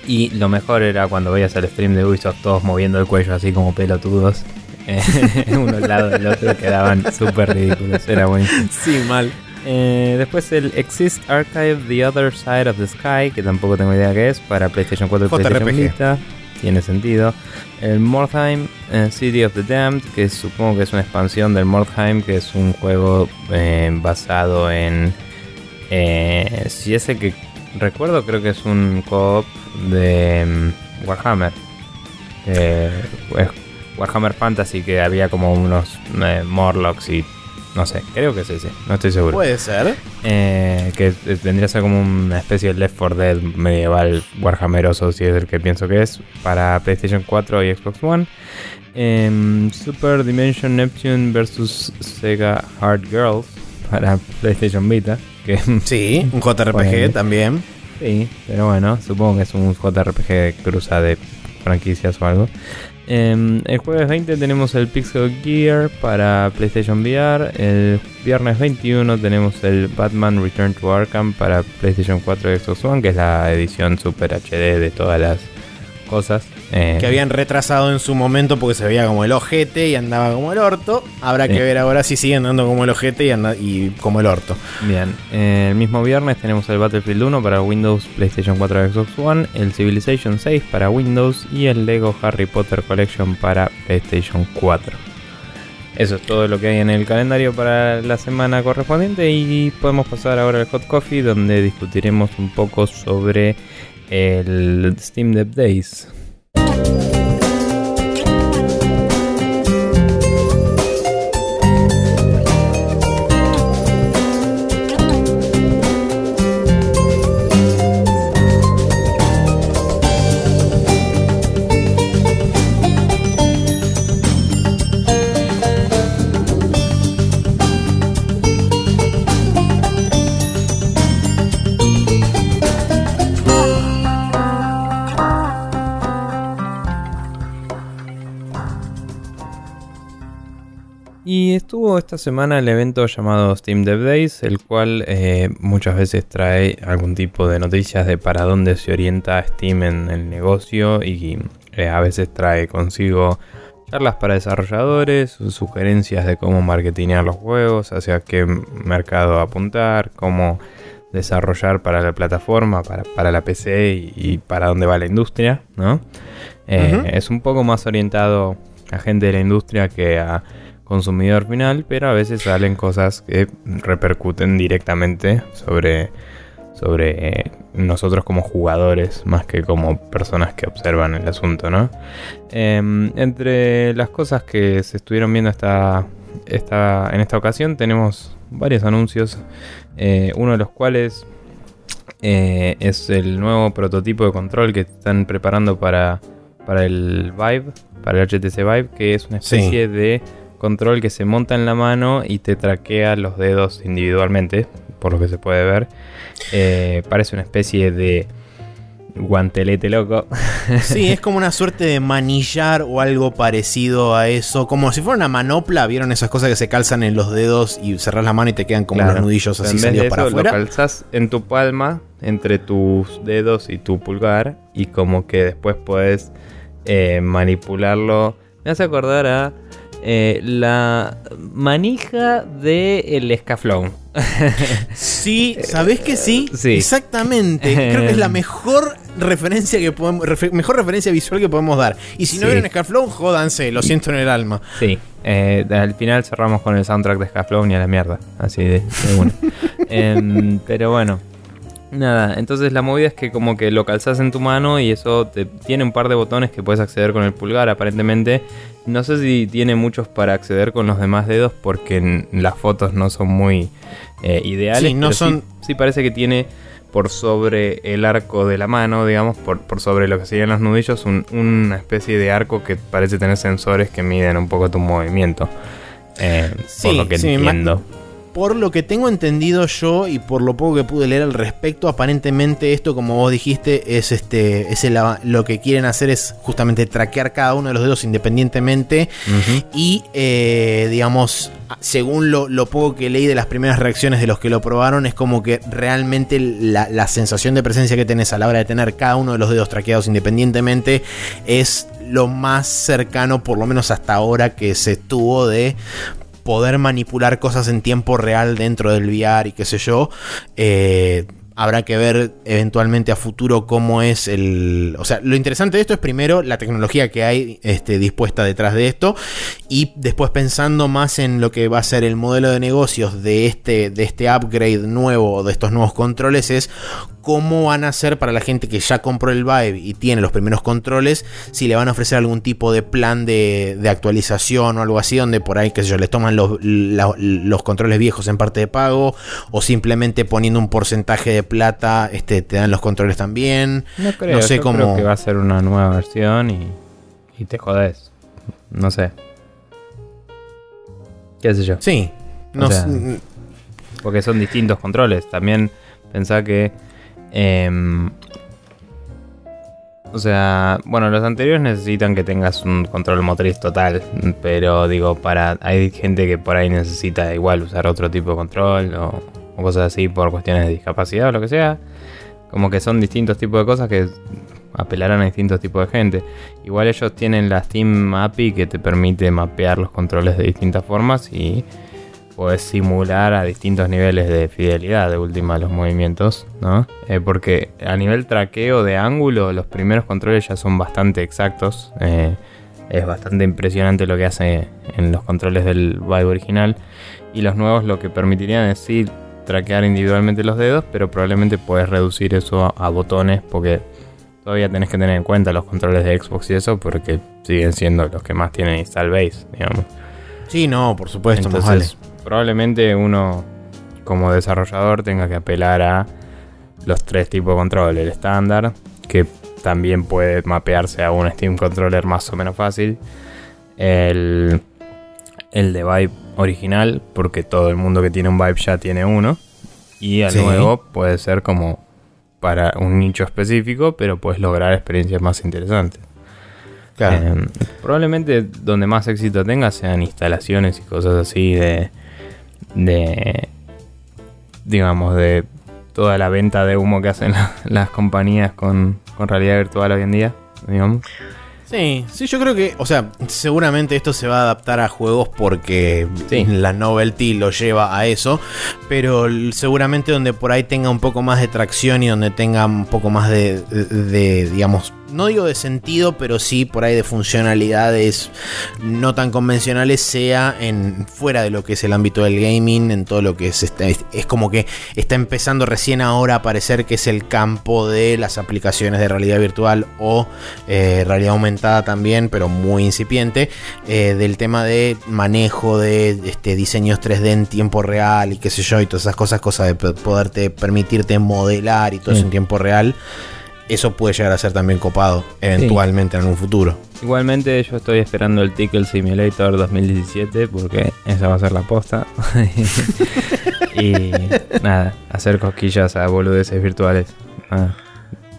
y lo mejor era cuando veías el stream de Ubisoft todos moviendo el cuello así como pelotudos. [laughs] uno al lado del otro quedaban súper ridículos. Era buenísimo.
Sí, mal.
Eh, después el Exist Archive The Other Side of the Sky, que tampoco tengo idea qué es, para PlayStation 4 y PlayStation Vita. Tiene sentido. El Mordheim eh, City of the Damned, que supongo que es una expansión del Mordheim, que es un juego eh, basado en. si ese que recuerdo, creo que es un co-op de mm, Warhammer. Eh, Warhammer Fantasy que había como unos eh, Morlocks y no sé, creo que es ese, no estoy seguro.
Puede ser.
Eh, que tendría que ser como una especie de Left 4 Dead medieval Warhammeroso, si es el que pienso que es, para PlayStation 4 y Xbox One. Em, Super Dimension Neptune vs Sega Hard Girls para PlayStation Vita. Que,
sí, un [laughs] JRPG también.
Sí, pero bueno, supongo que es un JRPG cruza de franquicias o algo. Em, el jueves 20 tenemos el Pixel Gear para PlayStation VR. El viernes 21 tenemos el Batman Return to Arkham para PlayStation 4 y Xbox One, que es la edición Super HD de todas las cosas.
Eh, que habían retrasado en su momento porque se veía como el ojete y andaba como el orto. Habrá que ver ahora si sigue andando como el ojete y, anda, y como el orto.
Bien, eh, el mismo viernes tenemos el Battlefield 1 para Windows, PlayStation 4 y Xbox One, el Civilization 6 para Windows y el Lego Harry Potter Collection para PlayStation 4. Eso es todo lo que hay en el calendario para la semana correspondiente y podemos pasar ahora al Hot Coffee donde discutiremos un poco sobre el Steam Dev Days. Y esta semana el evento llamado Steam Dev Days, el cual eh, muchas veces trae algún tipo de noticias de para dónde se orienta Steam en el negocio y eh, a veces trae consigo charlas para desarrolladores, sugerencias de cómo marketinear los juegos, hacia qué mercado apuntar, cómo desarrollar para la plataforma, para, la PC y, para dónde va la industria, ¿no? Eh, es un poco más orientado a gente de la industria que a consumidor final, pero a veces salen cosas que repercuten directamente sobre, sobre eh, nosotros como jugadores, más que como personas que observan el asunto, ¿no? Em, entre las cosas que se estuvieron viendo esta, esta, en esta ocasión tenemos varios anuncios, eh, uno de los cuales eh, es el nuevo prototipo de control que están preparando para, para el Vive, para el HTC Vive, que es una especie de control que se monta en la mano y te traquea los dedos individualmente, por lo que se puede ver. Eh, parece una especie de guantelete loco. [laughs]
Sí, es como una suerte de manillar o algo parecido a eso. Como si fuera una manopla. ¿Vieron esas cosas que se calzan en los dedos y cerras la mano y te quedan como unos nudillos así salidos para afuera?
Lo calzas en tu palma, entre tus dedos y tu pulgar. Y como que después puedes eh, manipularlo. Me hace acordar a eh, la manija del el escaflón.
Sí, ¿sabés que sí? [laughs] sí? Exactamente. Creo que es la mejor referencia que podemos, mejor referencia visual que podemos dar. Y si no ven Scaflón, jódanse, lo siento en el alma.
Sí. Eh, al final cerramos con el soundtrack de Scaflón y a la mierda. Así de, bueno. [laughs] Em, pero bueno. Nada, entonces la movida es que como que lo calzas en tu mano y eso te, tiene un par de botones que puedes acceder con el pulgar aparentemente. No sé si tiene muchos para acceder con los demás dedos porque las fotos no son muy eh, ideales. Sí, no son... Sí, parece que tiene por sobre el arco de la mano, digamos, por, por sobre lo que serían los nudillos, una especie de arco que parece tener sensores que miden un poco tu movimiento. Eh, por lo que entiendo
por lo que tengo entendido yo y por lo poco que pude leer al respecto, aparentemente esto, como vos dijiste, es este, es lo que quieren hacer es justamente traquear cada uno de los dedos independientemente. Y, eh, digamos, según lo, poco que leí de las primeras reacciones de los que lo probaron, es como que realmente la, la sensación de presencia que tenés a la hora de tener cada uno de los dedos traqueados independientemente es lo más cercano, por lo menos hasta ahora, que se tuvo de poder manipular cosas en tiempo real dentro del VR y qué sé yo. Eh, habrá que ver eventualmente a futuro cómo es el... O sea, lo interesante de esto es primero la tecnología que hay este, dispuesta detrás de esto y después pensando más en lo que va a ser el modelo de negocios de este, de este upgrade nuevo, de estos nuevos controles, es cómo van a ser para la gente que ya compró el Vive y tiene los primeros controles, si le van a ofrecer algún tipo de plan de, actualización o algo así, donde por ahí, que sé yo, les toman los, los, controles viejos en parte de pago, o simplemente poniendo un porcentaje de plata, este, te dan los controles también.
No creo, sé cómo... creo que va a ser una nueva versión y, y te jodes. No sé. ¿Qué sé yo?
Sí.
porque son distintos controles. También pensá que Em, o sea, bueno, los anteriores necesitan que tengas un control motriz total, pero digo, para hay gente que por ahí necesita igual usar otro tipo de control o, cosas así por cuestiones de discapacidad o lo que sea. Como que son distintos tipos de cosas que apelarán a distintos tipos de gente. Igual ellos tienen la Steam API que te permite mapear los controles de distintas formas y puedes simular a distintos niveles de fidelidad de última los movimientos, ¿no? Eh, porque a nivel traqueo de ángulo, los primeros controles ya son bastante exactos. Eh, es bastante impresionante lo que hace en los controles del Vive original. Y los nuevos lo que permitirían es sí traquear individualmente los dedos, pero probablemente puedes reducir eso a, botones porque todavía tenés que tener en cuenta los controles de Xbox y eso porque siguen siendo los que más tienen install base, digamos.
Sí, no, por supuesto,
Entonces, probablemente uno como desarrollador tenga que apelar a los tres tipos de control. El estándar, que también puede mapearse a un Steam Controller más o menos fácil. El, el de Vibe original, porque todo el mundo que tiene un Vibe ya tiene uno. Y al nuevo puede ser como para un nicho específico, pero puedes lograr experiencias más interesantes. Em, probablemente donde más éxito tenga sean instalaciones y cosas así de de, digamos, de toda la venta de humo que hacen [laughs] las compañías con, realidad virtual hoy en día, digamos.
Sí, sí, yo creo que, o sea, seguramente esto se va a adaptar a juegos porque
Sí.
la novelty lo lleva a eso, pero seguramente donde por ahí tenga un poco más de tracción y donde tenga un poco más de, de- de, digamos, no digo de sentido, pero sí por ahí de funcionalidades no tan convencionales, sea en fuera de lo que es el ámbito del gaming, en todo lo que es, este- es, como que está empezando recién ahora a parecer que es el campo de las aplicaciones de realidad virtual o eh, realidad aumentada también, pero muy incipiente, eh, del tema de manejo de este, diseños 3D en tiempo real y qué sé yo, y todas esas cosas, cosas de poderte permitirte modelar y todo eso en tiempo real. Eso puede llegar a ser también copado eventualmente en un futuro.
Igualmente yo estoy esperando el Tickle Simulator 2017 porque esa va a ser la posta. [laughs] y nada, hacer cosquillas a boludeces virtuales. Ah.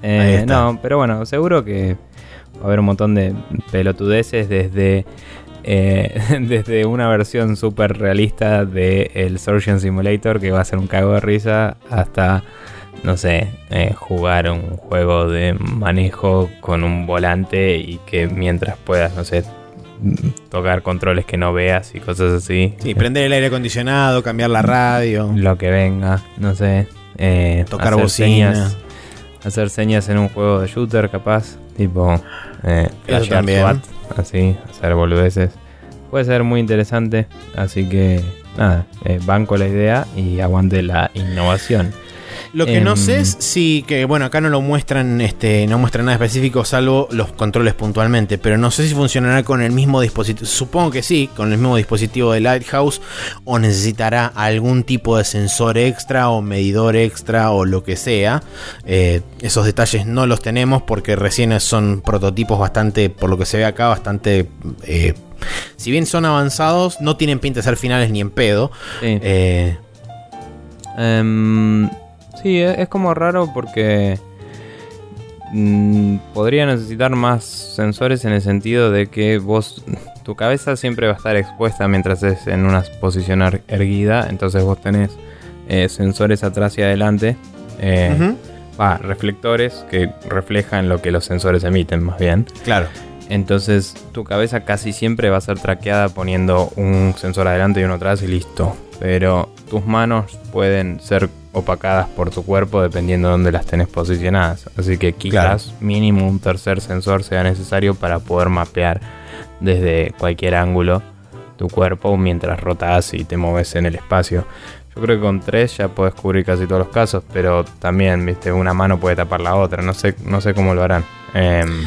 Eh, no, pero bueno, seguro que va a haber un montón de pelotudeces desde, eh, [laughs] desde una versión súper realista de el Surgeon Simulator que va a ser un cago de risa hasta no sé, eh, jugar un juego de manejo con un volante y que mientras puedas, no sé, tocar controles que no veas y cosas así.
Sí, prender el aire acondicionado, cambiar la radio.
Lo que venga, no sé. eh,
Tocar
hacer
bocina.
Señas, hacer señas en un juego de shooter, capaz. Tipo, eh,
también.
SWAT, así, hacer boludeces. Puede ser muy interesante. Así que, nada, eh, banco la idea y aguante la innovación.
Lo que no
Em,
sé es si, que bueno, acá no lo muestran, este, no muestran nada específico salvo los controles puntualmente, pero no sé si funcionará con el mismo dispositivo, supongo que sí, con el mismo dispositivo de Lighthouse, o necesitará algún tipo de sensor extra o medidor extra o lo que sea. Eh, esos detalles no los tenemos porque recién son prototipos bastante, por lo que se ve acá, bastante... eh, si bien son avanzados, no tienen pinta de ser finales ni en pedo.
Sí.
Eh,
Em, sí, e- es como raro porque mm, podría necesitar más sensores en el sentido de que vos, tu cabeza siempre va a estar expuesta mientras es en una posición er- erguida, entonces vos tenés eh, sensores atrás y adelante, eh, va, reflectores que reflejan lo que los sensores emiten más bien.
Claro.
Entonces tu cabeza casi siempre va a ser traqueada poniendo un sensor adelante y uno atrás y listo. Pero tus manos pueden ser opacadas por tu cuerpo dependiendo de dónde las tenés posicionadas. Así que quizás mínimo un tercer sensor sea necesario para poder mapear desde cualquier ángulo tu cuerpo mientras rotas y te mueves en el espacio. Yo creo que con tres ya podés cubrir casi todos los casos, pero también, viste, una mano puede tapar la otra. No sé, no sé cómo lo harán. Em,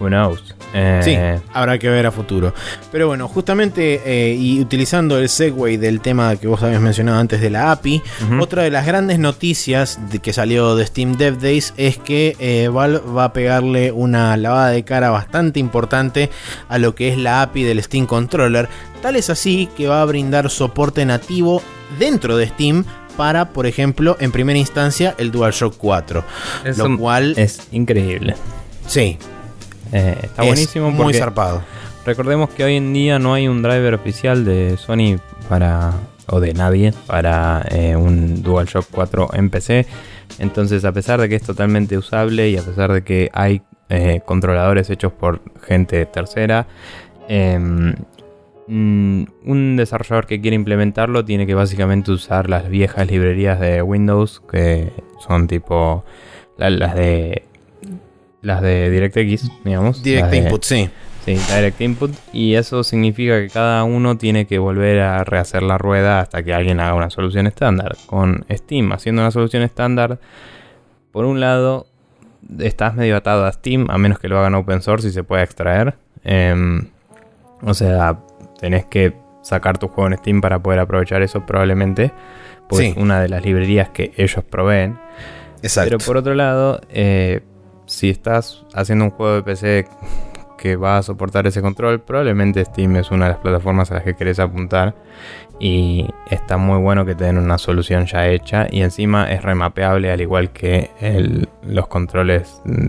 who knows? Eh,
Sí, habrá que ver a futuro. Pero bueno, justamente eh, y utilizando el segue del tema que vos habías mencionado antes de la API, otra de las grandes noticias de que salió de Steam Dev Days es que eh, Valve va a pegarle una lavada de cara bastante importante a lo que es la API del Steam Controller. Tal es así que va a brindar soporte nativo dentro de Steam para, por ejemplo, en primera instancia el DualShock 4.
Es
lo cual,
es increíble.
sí,
Eh, está
es
buenísimo
muy
porque
zarpado.
recordemos que hoy en día no hay un driver oficial de Sony para o de nadie para eh, un DualShock 4 en PC. Entonces, a pesar de que es totalmente usable y a pesar de que hay eh, controladores hechos por gente tercera, em, mm, un desarrollador que quiere implementarlo tiene que básicamente usar las viejas librerías de Windows que son tipo la- las de las de DirectX, digamos.
Direct
de-
Input, sí.
Sí, Direct Input. Y eso significa que cada uno tiene que volver a rehacer la rueda hasta que alguien haga una solución estándar. Con Steam haciendo una solución estándar, por un lado, estás medio atado a Steam, a menos que lo hagan open source y se pueda extraer. Em, o sea, tenés que sacar tu juego en Steam para poder aprovechar eso probablemente. Pues
Sí.
una de las librerías que ellos proveen.
Exacto.
Pero por otro lado, eh, si estás haciendo un juego de PC que va a soportar ese control, probablemente Steam es una de las plataformas a las que querés apuntar. Y está muy bueno que te den una solución ya hecha. Y encima es remapeable al igual que el- los controles, mm,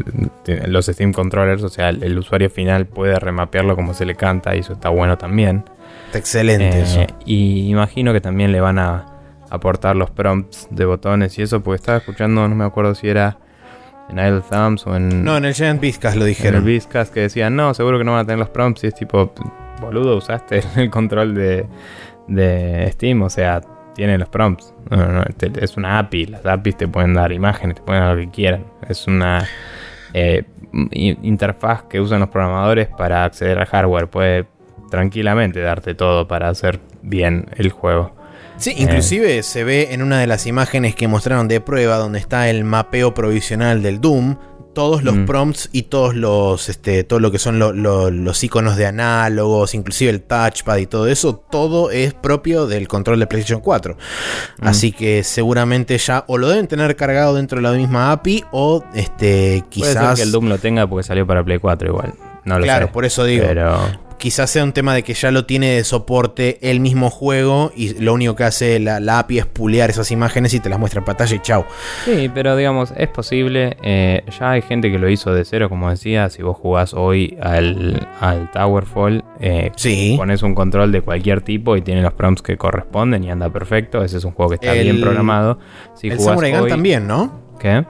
los Steam controllers. O sea, el, el usuario final puede remapearlo como se le canta y eso está bueno también.
Está excelente
Eh,
eso.
y imagino que también le van a aportar los prompts de botones y eso, porque estaba escuchando, no me acuerdo si era en Idle Thumbs o en.
No, en el Giant Beastcast lo
en
dijeron.
el Beastcast que decían, no, seguro que no van a tener los prompts. Y es tipo, boludo, usaste [laughs] el control de, de Steam, o sea, tiene los prompts. No, no, te- es una API, las APIs te pueden dar imágenes, te pueden dar lo que quieran. Es una eh, interfaz que usan los programadores para acceder al hardware. Puede tranquilamente darte todo para hacer bien el juego.
Sí, inclusive se ve en una de las imágenes que mostraron de prueba donde está el mapeo provisional del Doom. Todos los
Mm.
prompts y todos los, este, todo lo que son lo- lo- los iconos de análogos, inclusive el touchpad y todo eso, todo es propio del control de PlayStation 4.
Mm.
Así que seguramente ya o lo deben tener cargado dentro de la misma API o este,
Puede ser
quizás...
que el Doom lo tenga porque salió para Play 4 igual. No lo
Claro,
sé.
por eso digo.
Pero
Quizás sea un tema de que ya lo tiene de soporte el mismo juego y lo único que hace la, la API es pulear esas imágenes y te las muestra en pantalla y chau.
Sí, pero digamos, es posible. eh, ya hay gente que lo hizo de cero, como decía. Si vos jugás hoy al, al Towerfall, eh,
Sí.
pones un control de cualquier tipo y tiene los prompts que corresponden y anda perfecto. Ese es un juego que está
El-
bien programado. Si
el
jugás
Samurai Gun
hoy-
también, ¿no?
¿Qué?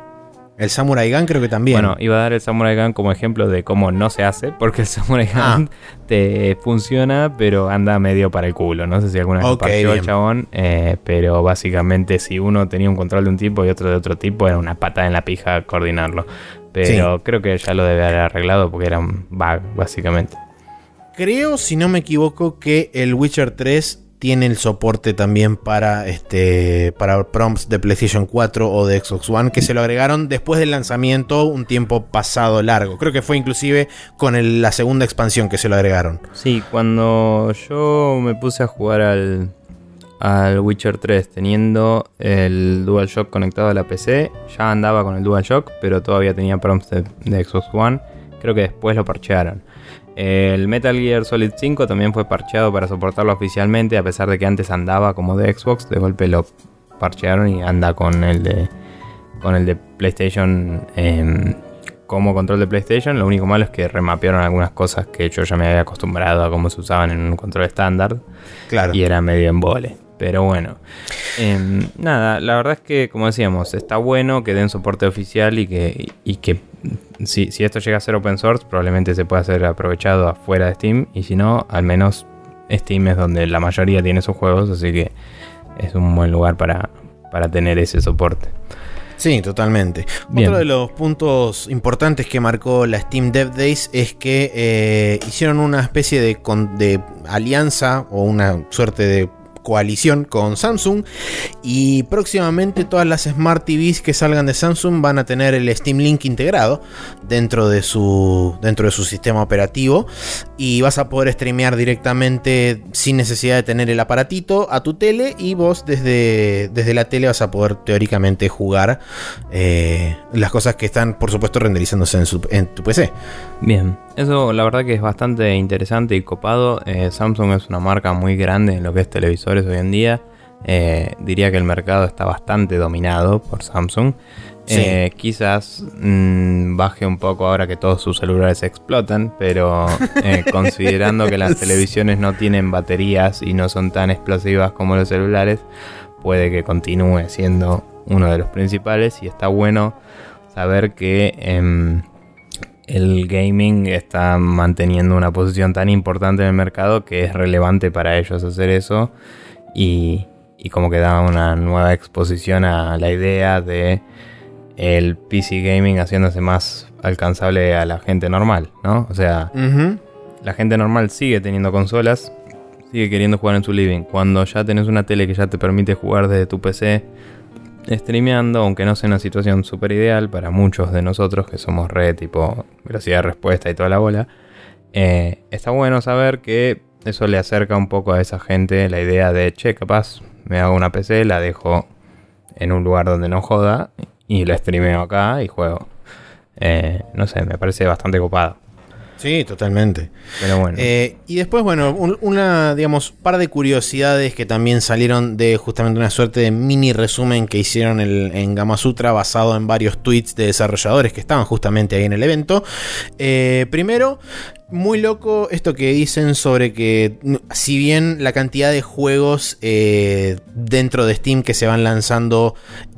El Samurai Gun creo que también.
Bueno, iba a dar el Samurai Gun como ejemplo de cómo no se hace, porque el [laughs] Samurai Gun
Ah.
te funciona, pero anda medio para el culo. No sé si alguna vez
Ok,
partió el chabón, eh, pero básicamente si uno tenía un control de un tipo y otro de otro tipo, era una patada en la pija coordinarlo. Pero creo que ya lo debe haber arreglado porque era un bug, básicamente.
Creo, si no me equivoco, que el Witcher 3 tiene el soporte también para este para prompts de PlayStation 4 o de Xbox One que se lo agregaron después del lanzamiento un tiempo pasado largo. Creo que fue inclusive con la segunda expansión que se lo agregaron.
Sí, cuando yo me puse a jugar al, al Witcher 3 teniendo el DualShock conectado a la PC, ya andaba con el DualShock, pero todavía tenía prompts de Xbox One. Creo que después lo parchearon. El Metal Gear Solid 5 también fue parcheado para soportarlo oficialmente, a pesar de que antes andaba como de Xbox, de golpe lo parchearon y anda con el de con el de PlayStation em, como control de PlayStation. Lo único malo es que remapearon algunas cosas que yo ya me había acostumbrado a cómo se usaban en un control estándar
Claro.
y era medio en vole. Pero bueno, Em, nada, la verdad es que, como decíamos, está bueno que den soporte oficial y que, y que si, si esto llega a ser open source, probablemente se pueda ser aprovechado afuera de Steam. Y si no, al menos Steam es donde la mayoría tiene sus juegos, así que es un buen lugar para, para tener ese soporte.
Sí, totalmente.
Bien.
Otro de los puntos importantes que marcó la Steam Dev Days es que eh, hicieron una especie de, con- de alianza o una suerte de coalición con Samsung. Y próximamente todas las Smart TVs que salgan de Samsung van a tener el Steam Link integrado dentro de su dentro de su sistema operativo y vas a poder streamear directamente sin necesidad de tener el aparatito a tu tele y vos desde, desde la tele vas a poder teóricamente jugar eh, las cosas que están por supuesto renderizándose en, tu PC.
Bien, eso la verdad que es bastante interesante y copado. Eh, Samsung es una marca muy grande en lo que es televisores hoy en día. Eh, diría que el mercado está bastante dominado por Samsung.
Sí.
Eh, quizás mm, baje un poco ahora que todos sus celulares explotan, pero eh, [laughs] considerando que las televisiones no tienen baterías y no son tan explosivas como los celulares, puede que continúe siendo uno de los principales y está bueno saber que em, el gaming está manteniendo una posición tan importante en el mercado que es relevante para ellos hacer eso y, y como que da una nueva exposición a la idea de el PC gaming haciéndose más alcanzable a la gente normal, ¿no? O sea, la gente normal sigue teniendo consolas, sigue queriendo jugar en su living. Cuando ya tenés una tele que ya te permite jugar desde tu PC streameando, aunque no sea una situación súper ideal para muchos de nosotros que somos re tipo velocidad de respuesta y toda la bola, eh, está bueno saber que eso le acerca un poco a esa gente la idea de, che, capaz me hago una PC, la dejo en un lugar donde no joda y la streameo acá y juego. Eh, no sé, me parece bastante copado.
Sí, totalmente.
Pero bueno.
Eh, y después, bueno, un- una, digamos, par de curiosidades que también salieron de justamente una suerte de mini resumen que hicieron el- en Gamasutra basado en varios tweets de desarrolladores que estaban justamente ahí en el evento. Eh, primero, muy loco esto que dicen sobre que si bien la cantidad de juegos eh, dentro de Steam que se van lanzando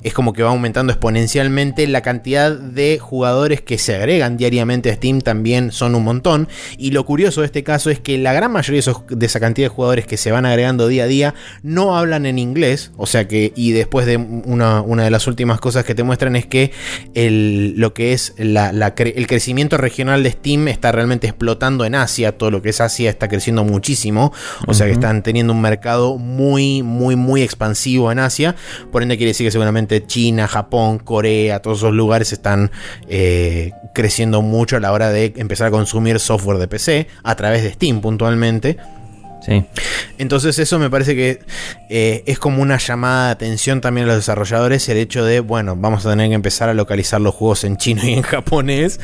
es como que va aumentando exponencialmente, la cantidad de jugadores que se agregan diariamente a Steam también son un montón. Y lo curioso de este caso es que la gran mayoría de, esa cantidad de jugadores que se van agregando día a día no hablan en inglés. O sea que, y después de una, de las últimas cosas que te muestran es que el, lo que es el crecimiento regional de Steam está realmente explotando en Asia. Todo lo que es Asia está creciendo muchísimo. O sea que están teniendo un mercado muy, muy, muy expansivo en Asia. Por ende quiere decir que seguramente China, Japón, Corea, todos esos lugares están eh, creciendo mucho a la hora de empezar a consumir software de PC a través de Steam puntualmente. Entonces eso me parece que eh, es como una llamada de atención también a los desarrolladores el hecho de, bueno, vamos a tener que empezar a localizar los juegos en chino y en japonés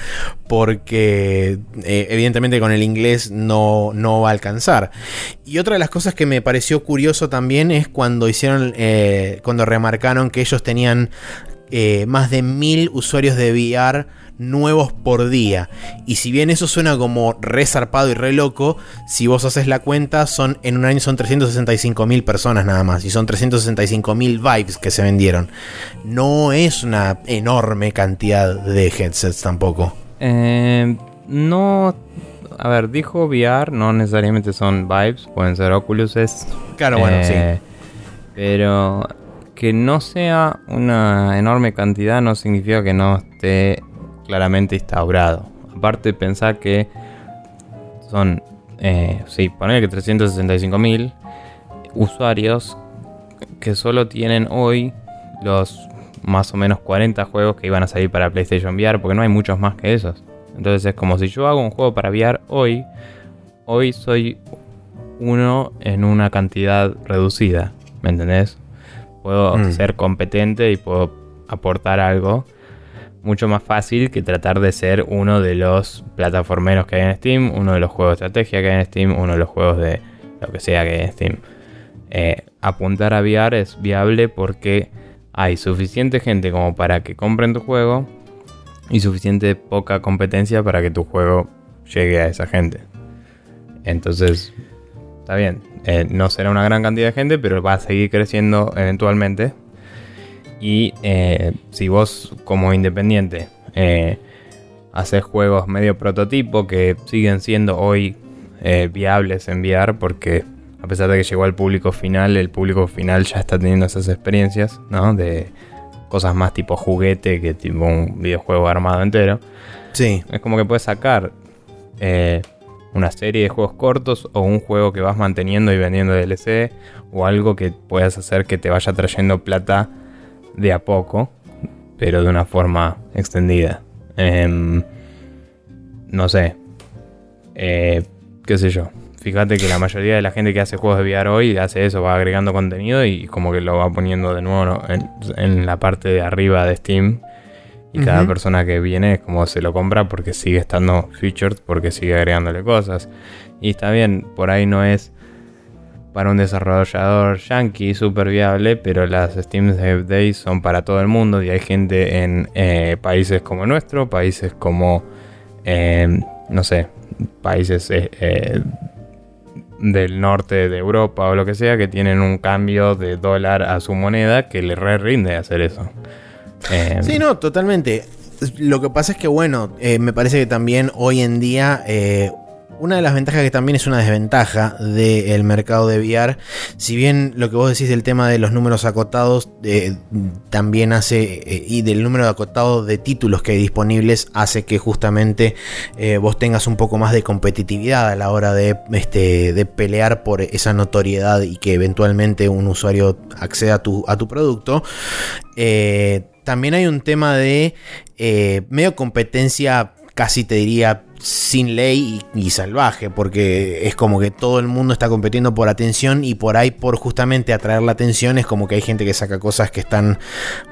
porque eh, evidentemente con el inglés no, no, va a alcanzar. Y otra de las cosas que me pareció curioso también es cuando hicieron, eh, cuando remarcaron que ellos tenían más de mil usuarios de VR nuevos por día. Y si bien eso suena como re zarpado y re loco, si vos haces la cuenta, son en un año son 365 mil personas nada más. Y son 365 mil vibes que se vendieron. No es una enorme cantidad de headsets tampoco.
Eh, no. A ver, dijo VR, no necesariamente son vibes, pueden ser Oculus.
Claro, bueno, sí.
Eh, pero que no sea una enorme cantidad no significa que no esté claramente instaurado. Aparte, pensar que son, eh, sí, poner que 365.000 usuarios que solo tienen hoy los más o menos 40 juegos que iban a salir para PlayStation VR, porque no hay muchos más que esos. Entonces es como si yo hago un juego para VR hoy, hoy soy uno en una cantidad reducida, ¿me entendés? Puedo mm. ser competente y puedo aportar algo mucho más fácil que tratar de ser uno de los plataformeros que hay en Steam, uno de los juegos de estrategia que hay en Steam, uno de los juegos de lo que sea que hay en Steam. Eh, apuntar a VR es viable porque hay suficiente gente como para que compren tu juego y suficiente poca competencia para que tu juego llegue a esa gente. Entonces, está bien. Eh, no será una gran cantidad de gente, pero va a seguir creciendo eventualmente y eh, si vos como independiente eh, haces juegos medio prototipo que siguen siendo hoy viables enviar porque a pesar de que llegó al público final, el público final ya está teniendo esas experiencias, ¿no? De cosas más tipo juguete que tipo un videojuego armado entero.
Sí.
Es como que puedes sacar una serie de juegos cortos o un juego que vas manteniendo y vendiendo DLC o algo que puedas hacer que te vaya trayendo plata de a poco, pero de una forma extendida. Em, no sé. Eh, ¿Qué sé yo? Fíjate que la mayoría de la gente que hace juegos de VR hoy hace eso, va agregando contenido y como que lo va poniendo de nuevo en, la parte de arriba de Steam. Y cada persona que viene es como se lo compra porque sigue estando featured, porque sigue agregándole cosas. Y está bien, por ahí no es para un desarrollador yankee súper viable, pero las Steam Dev Days son para todo el mundo y hay gente en eh, países como nuestro, países como, em, no sé, países eh, eh, del norte de Europa o lo que sea, que tienen un cambio de dólar a su moneda que le re rinde hacer eso.
Em, sí, no, totalmente. Lo que pasa es que, bueno, me parece que también hoy en día una de las ventajas que también es una desventaja del mercado de VR, si bien lo que vos decís del tema de los números acotados eh, también hace, eh, y del número acotado de títulos que hay disponibles, hace que justamente eh, vos tengas un poco más de competitividad a la hora de, este, de pelear por esa notoriedad y que eventualmente un usuario acceda a tu, a tu producto. También hay un tema de medio competencia, casi te diría sin ley y, salvaje, porque es como que todo el mundo está compitiendo por atención y por ahí por justamente atraer la atención es como que hay gente que saca cosas que están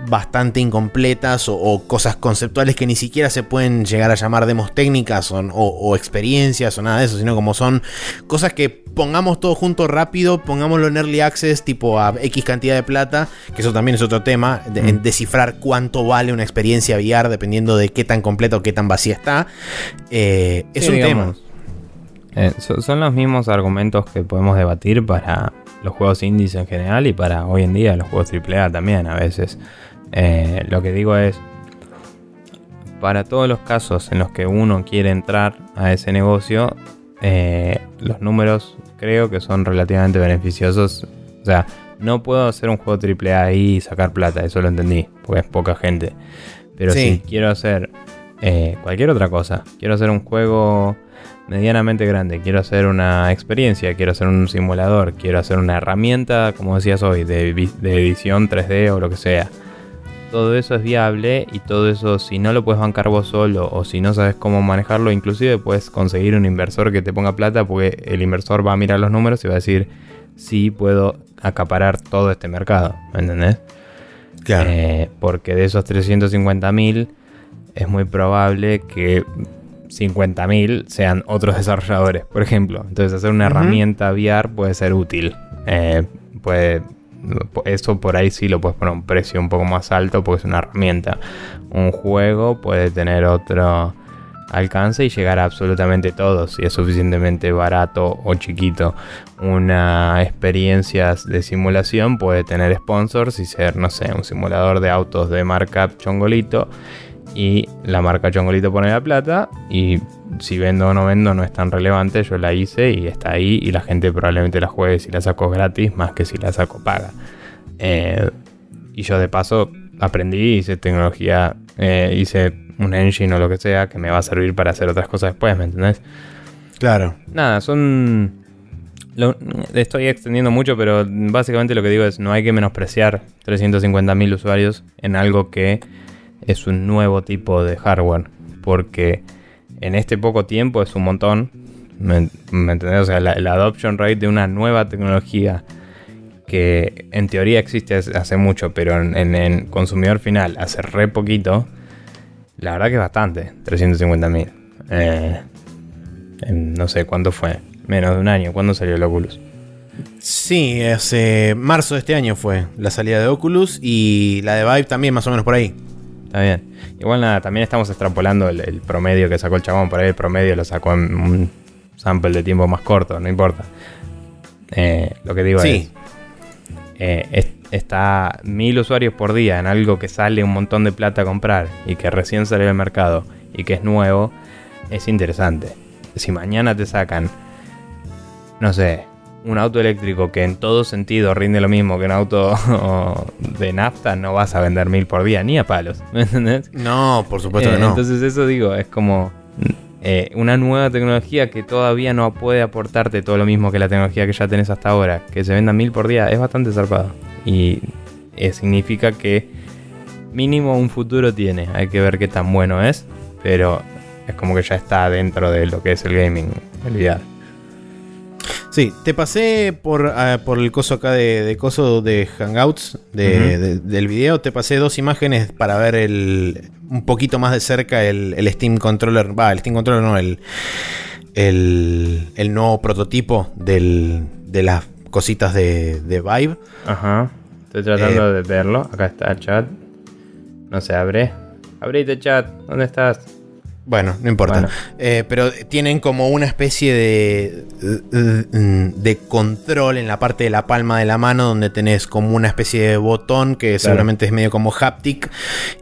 bastante incompletas o, cosas conceptuales que ni siquiera se pueden llegar a llamar demos técnicas o, experiencias o nada de eso, sino como son cosas que pongamos todo junto rápido, pongámoslo en early access tipo a X cantidad de plata, que eso también es otro tema, de, mm. descifrar cuánto vale una experiencia VR dependiendo de qué tan completa o qué tan vacía está. Eh, es un tema.
Eh, so- son los mismos argumentos que podemos debatir para los juegos indies en general y para hoy en día los juegos AAA también a veces. Eh, lo que digo es, para todos los casos en los que uno quiere entrar a ese negocio, eh, los números creo que son relativamente beneficiosos. O sea, no puedo hacer un juego AAA ahí y sacar plata, eso lo entendí, porque es poca gente. Pero
Sí.
si quiero hacer eh, cualquier otra cosa, quiero hacer un juego medianamente grande, quiero hacer una experiencia, quiero hacer un simulador, quiero hacer una herramienta, como decías hoy, de, edición 3D o lo que sea. Todo eso es viable y todo eso si no lo puedes bancar vos solo o si no sabes cómo manejarlo, inclusive puedes conseguir un inversor que te ponga plata porque el inversor va a mirar los números y va a decir sí puedo acaparar todo este mercado, ¿me entendés?
Claro.
Eh, porque de esos 350.000 es muy probable que 50.000 sean otros desarrolladores, por ejemplo. Entonces hacer una herramienta VR puede ser útil. Eh, puede, eso por ahí sí lo puedes poner a un precio un poco más alto porque es una herramienta. Un juego puede tener otro alcance y llegar a absolutamente todos si es suficientemente barato o chiquito. Una experiencia de simulación puede tener sponsors y ser, no sé, un simulador de autos de marca Chongolito y la marca Chongolito pone la plata y si vendo o no vendo no es tan relevante, yo la hice y está ahí y la gente probablemente la juegue si la saco gratis más que si la saco paga. Eh, y yo de paso aprendí, hice tecnología, eh, hice un engine o lo que sea que me va a servir para hacer otras cosas después, ¿me entendés?
Claro.
Nada, son... lo- estoy extendiendo mucho, pero básicamente lo que digo es no hay que menospreciar 350.000 usuarios en algo que es un nuevo tipo de hardware. Porque en este poco tiempo es un montón. ¿Me, me entendés? O sea, la, adoption rate de una nueva tecnología que en teoría existe hace mucho, pero en, en consumidor final hace re poquito. La verdad que es bastante, 350.000. Eh, en no sé cuánto fue, menos de un año. ¿Cuándo salió el Oculus?
Sí, hace marzo de este año fue la salida de Oculus y la de Vive también más o menos por ahí.
Está bien. Igual nada, también estamos extrapolando el, el promedio que sacó el chabón. Por ahí el promedio lo sacó en un sample de tiempo más corto, no importa. Eh, lo que digo
Sí.
es, eh, es- está mil usuarios por día en algo que sale un montón de plata a comprar y que recién salió al mercado y que es nuevo, es interesante. Si mañana te sacan, no sé, un auto eléctrico que en todo sentido rinde lo mismo que un auto [laughs] de nafta, no vas a vender mil por día, ni a palos. ¿Me entendés?
No, por supuesto
Eh,
que no.
Entonces eso digo, es como eh, una nueva tecnología que todavía no puede aportarte todo lo mismo que la tecnología que ya tenés hasta ahora. Que se venda mil por día es bastante zarpado. Y eh, significa que mínimo un futuro tiene. Hay que ver qué tan bueno es. Pero es como que ya está dentro de lo que es el gaming, VR.
Sí, te pasé por, ah, por el coso acá de, de coso de Hangouts de-
Ujú.
de- del video. Te pasé dos imágenes para ver el un poquito más de cerca el, el Steam Controller. Va, el Steam Controller no, el, el, el nuevo prototipo del- de las cositas de, de Vive.
Ajá. Estoy tratando de verlo. Acá está el chat. No se abre. Abrite chat. ¿Dónde estás?
Bueno, no importa.
Bueno.
Eh, pero tienen como una especie de, de control en la parte de la palma de la mano donde tenés como una especie de botón que seguramente es medio como haptic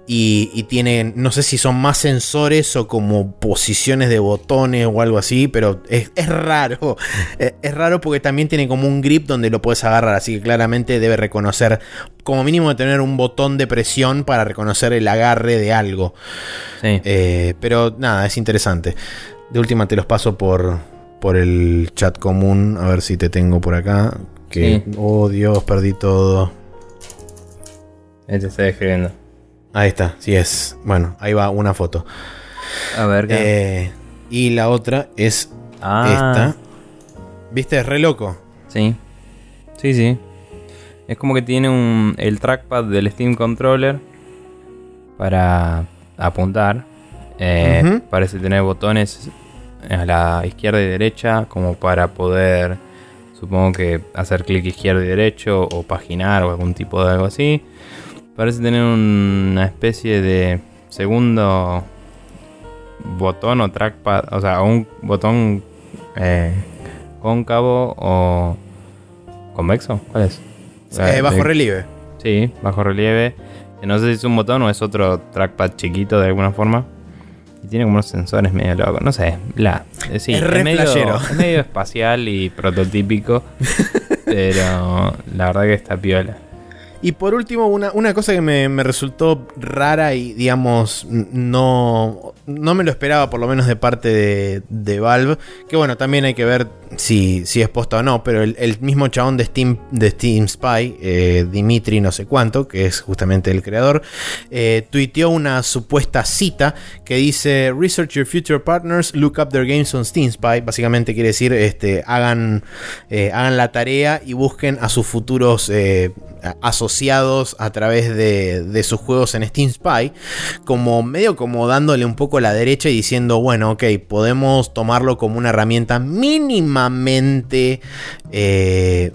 y, y tienen, no sé si son más sensores o como posiciones de botones o algo así, pero es, es raro. [laughs] Es, es raro porque también tiene como un grip donde lo puedes agarrar, así que claramente debe reconocer, como mínimo de tener un botón de presión para reconocer el agarre de algo.
Sí.
Eh, pero nada, es interesante. De última te los paso por, por el chat común. A ver si te tengo por acá. Que,
Sí.
oh Dios, perdí todo.
Este está escribiendo.
Ahí está, sí es. Bueno, ahí va una foto.
A ver qué.
Eh, y la otra es
ah,
esta. ¿Viste? Es re loco.
Sí. Sí, sí. Es como que tiene un, el trackpad del Steam Controller para apuntar. Eh. Parece tener botones a la izquierda y derecha como para poder, supongo que hacer clic izquierdo y derecho o paginar o algún tipo de algo así. Parece tener una especie de segundo botón o trackpad, o sea, un botón eh, cóncavo o convexo. ¿Cuál es?
Eh, bajo
De-
relieve.
Sí, bajo relieve. No sé si es un botón o es otro trackpad chiquito de alguna forma. Y tiene como unos sensores medio locos. No sé. La, eh, sí,
Es re
medio, es medio [laughs] espacial y prototípico. pero la verdad que está piola.
Y por último, una, una cosa que me, me resultó rara y, digamos, no, no me lo esperaba, por lo menos de parte de, de Valve. Que bueno, también hay que ver si, si es posta o no. Pero el, mismo chabón de Steam, de Steam Spy, eh, Dimitri no sé cuánto, que es justamente el creador, eh, tuiteó una supuesta cita que dice: Research your future partners, look up their games on Steam Spy. Básicamente quiere decir: este, hagan, eh, hagan la tarea y busquen a sus futuros eh, asociados a través de, de sus juegos en Steam Spy, como medio como dándole un poco la derecha y diciendo, bueno, ok, podemos tomarlo como una herramienta mínimamente... eh,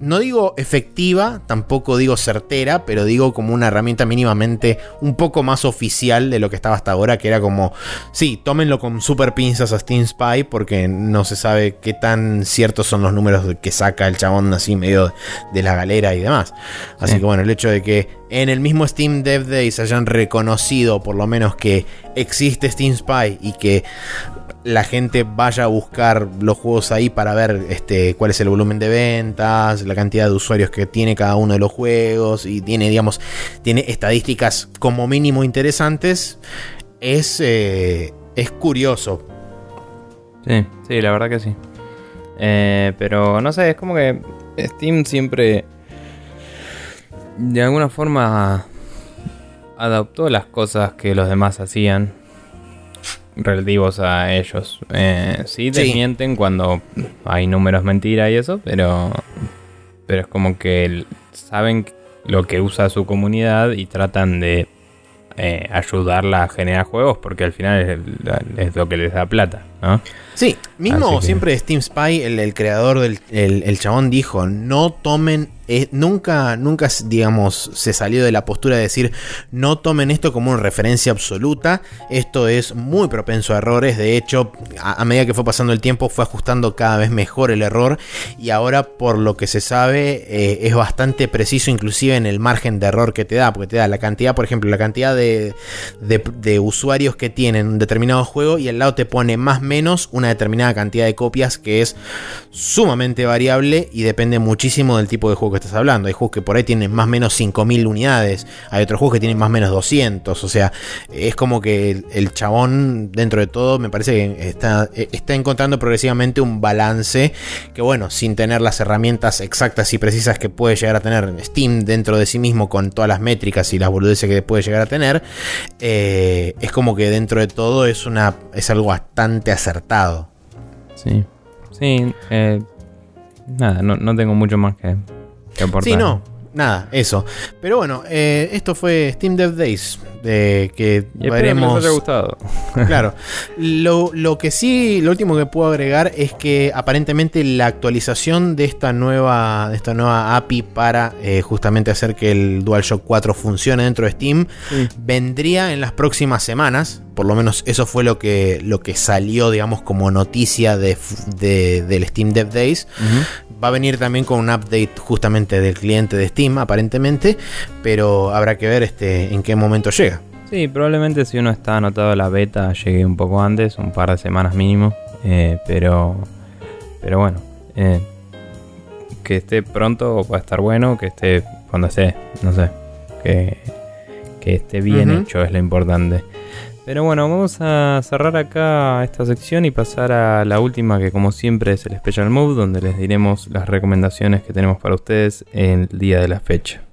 no digo efectiva, tampoco digo certera, pero digo como una herramienta mínimamente un poco más oficial de lo que estaba hasta ahora, que era como, sí, tómenlo con super pinzas a Steam Spy porque no se sabe qué tan ciertos son los números que saca el chabón así medio de la galera y demás. Así
Sí.
que bueno, el hecho de que en el mismo Steam Dev Days hayan reconocido por lo menos que existe Steam Spy y que la gente vaya a buscar los juegos ahí para ver este, cuál es el volumen de ventas, la cantidad de usuarios que tiene cada uno de los juegos y tiene, digamos, tiene estadísticas como mínimo interesantes, es, eh, es curioso.
Sí, sí, la verdad que sí. Eh, pero no sé, es como que Steam siempre de alguna forma adaptó las cosas que los demás hacían relativos a ellos. Eh, sí,
Sí.
desmienten cuando hay números mentira y eso, pero, pero es como que saben lo que usa su comunidad y tratan de eh, ayudarla a generar juegos porque al final es, es lo que les da plata, ¿no?
Sí, mismo
que-
siempre Steam Spy, el, el creador del el, el chabón dijo, no tomen, eh, nunca, nunca, digamos, se salió de la postura de decir, no tomen esto como una referencia absoluta, esto es muy propenso a errores, de hecho, a, a medida que fue pasando el tiempo fue ajustando cada vez mejor el error. Y ahora por lo que se sabe eh, es bastante preciso inclusive en el margen de error que te da, porque te da la cantidad, por ejemplo, la cantidad de, de, de usuarios que tienen un determinado juego y al lado te pone más menos una determinada cantidad de copias que es sumamente variable y depende muchísimo del tipo de juego que estás hablando. Hay juegos que por ahí tienen más o menos 5000 unidades, hay otros juegos que tienen más o menos 200, o sea, es como que el, chabón dentro de todo me parece que está, está encontrando progresivamente un balance que bueno, sin tener las herramientas exactas y precisas que puede llegar a tener Steam dentro de sí mismo con todas las métricas y las boludeces que puede llegar a tener, eh, es como que dentro de todo es, una, es algo bastante acertado.
Sí. Sí, eh, nada, no, no tengo mucho más que, que aportar.
Sí, no, nada, eso. Pero bueno, eh, esto fue Steam Dev Days. De que
Y espero que
veremos.
les haya gustado. [laughs]
Claro. Lo, lo que sí, lo último que puedo agregar es que aparentemente la actualización de esta nueva, de esta nueva API para eh, justamente hacer que el DualShock 4 funcione dentro de Steam
Sí.
vendría en las próximas semanas. Por lo menos eso fue lo que, lo que salió, digamos, como noticia de- del Steam Dev Days. Va a venir también con un update justamente del cliente de Steam, aparentemente. Pero habrá que ver este, en qué momento llega.
Sí, probablemente si uno está anotado a la beta llegue un poco antes, un par de semanas mínimo. eh, pero, pero bueno, eh, que esté pronto va a estar bueno, que esté cuando esté, no sé, que, que esté bien hecho es lo importante. Pero bueno, vamos a cerrar acá esta sección y pasar a la última que como siempre es el Special Move, donde les diremos las recomendaciones que tenemos para ustedes el día de la fecha.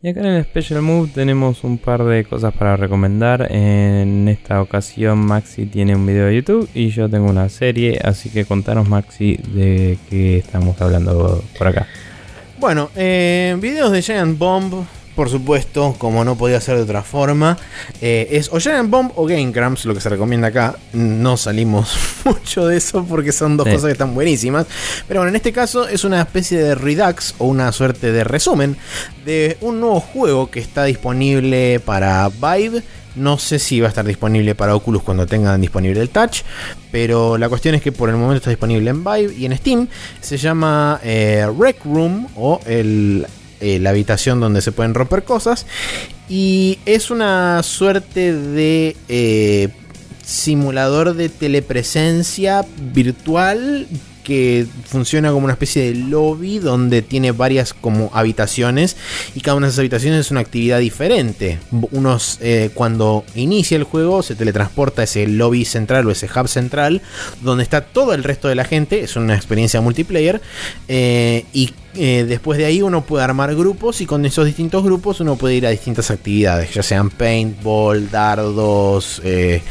Y acá en el Special Move tenemos un par de cosas para recomendar. En esta ocasión Maxi tiene un video de YouTube y yo tengo una serie, así que contanos Maxi de qué estamos hablando por acá.
Bueno, eh, videos de Giant Bomb por supuesto, como no podía ser de otra forma. Eh, es o Giant Bomb o Game Cramps, lo que se recomienda acá. No salimos [laughs] mucho de eso porque son dos cosas que están buenísimas. Pero bueno, en este caso es una especie de redux o una suerte de resumen de un nuevo juego que está disponible para Vive. No sé si va a estar disponible para Oculus cuando tengan disponible el Touch, pero la cuestión es que por el momento está disponible en Vive y en Steam. Se llama eh, Rec Room o el eh, la habitación donde se pueden romper cosas. Y es una suerte de eh, simulador de telepresencia virtual que funciona como una especie de lobby donde tiene varias como habitaciones y cada una de esas habitaciones es una actividad diferente. Unos eh, cuando inicia el juego se teletransporta a ese lobby central o ese hub central donde está todo el resto de la gente, es una experiencia multiplayer y eh, después de ahí uno puede armar grupos y con esos distintos grupos uno puede ir a distintas actividades, ya sean paintball, dardos eh,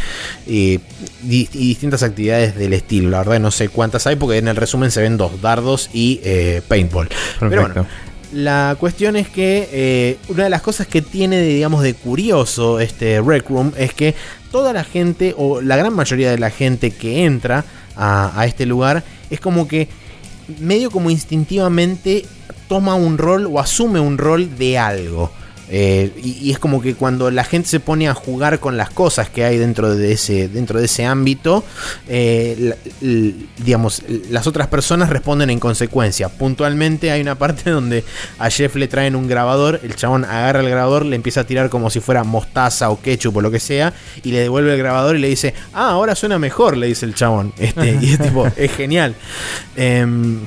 y, distintas actividades del estilo. La verdad no sé cuántas hay porque en el resumen se ven dos, dardos y eh, paintball. Pero bueno, la cuestión es que una de las cosas que tiene, digamos, de curioso este Rec Room es que toda la gente, o la gran mayoría de la gente que entra a este lugar, es como que medio como instintivamente toma un rol o asume un rol de algo. Eh, y, es como que cuando la gente se pone a jugar con las cosas que hay dentro de ese, dentro de ese ámbito, eh, digamos, las otras personas responden en consecuencia. Puntualmente hay una parte [laughs] donde a Jeff le traen un grabador, el chabón agarra el grabador, le empieza a tirar como si fuera mostaza o ketchup o lo que sea, y le devuelve el grabador y le dice, ah, ahora suena mejor, le dice el chabón. Este, y es tipo, [laughs] es genial. Em,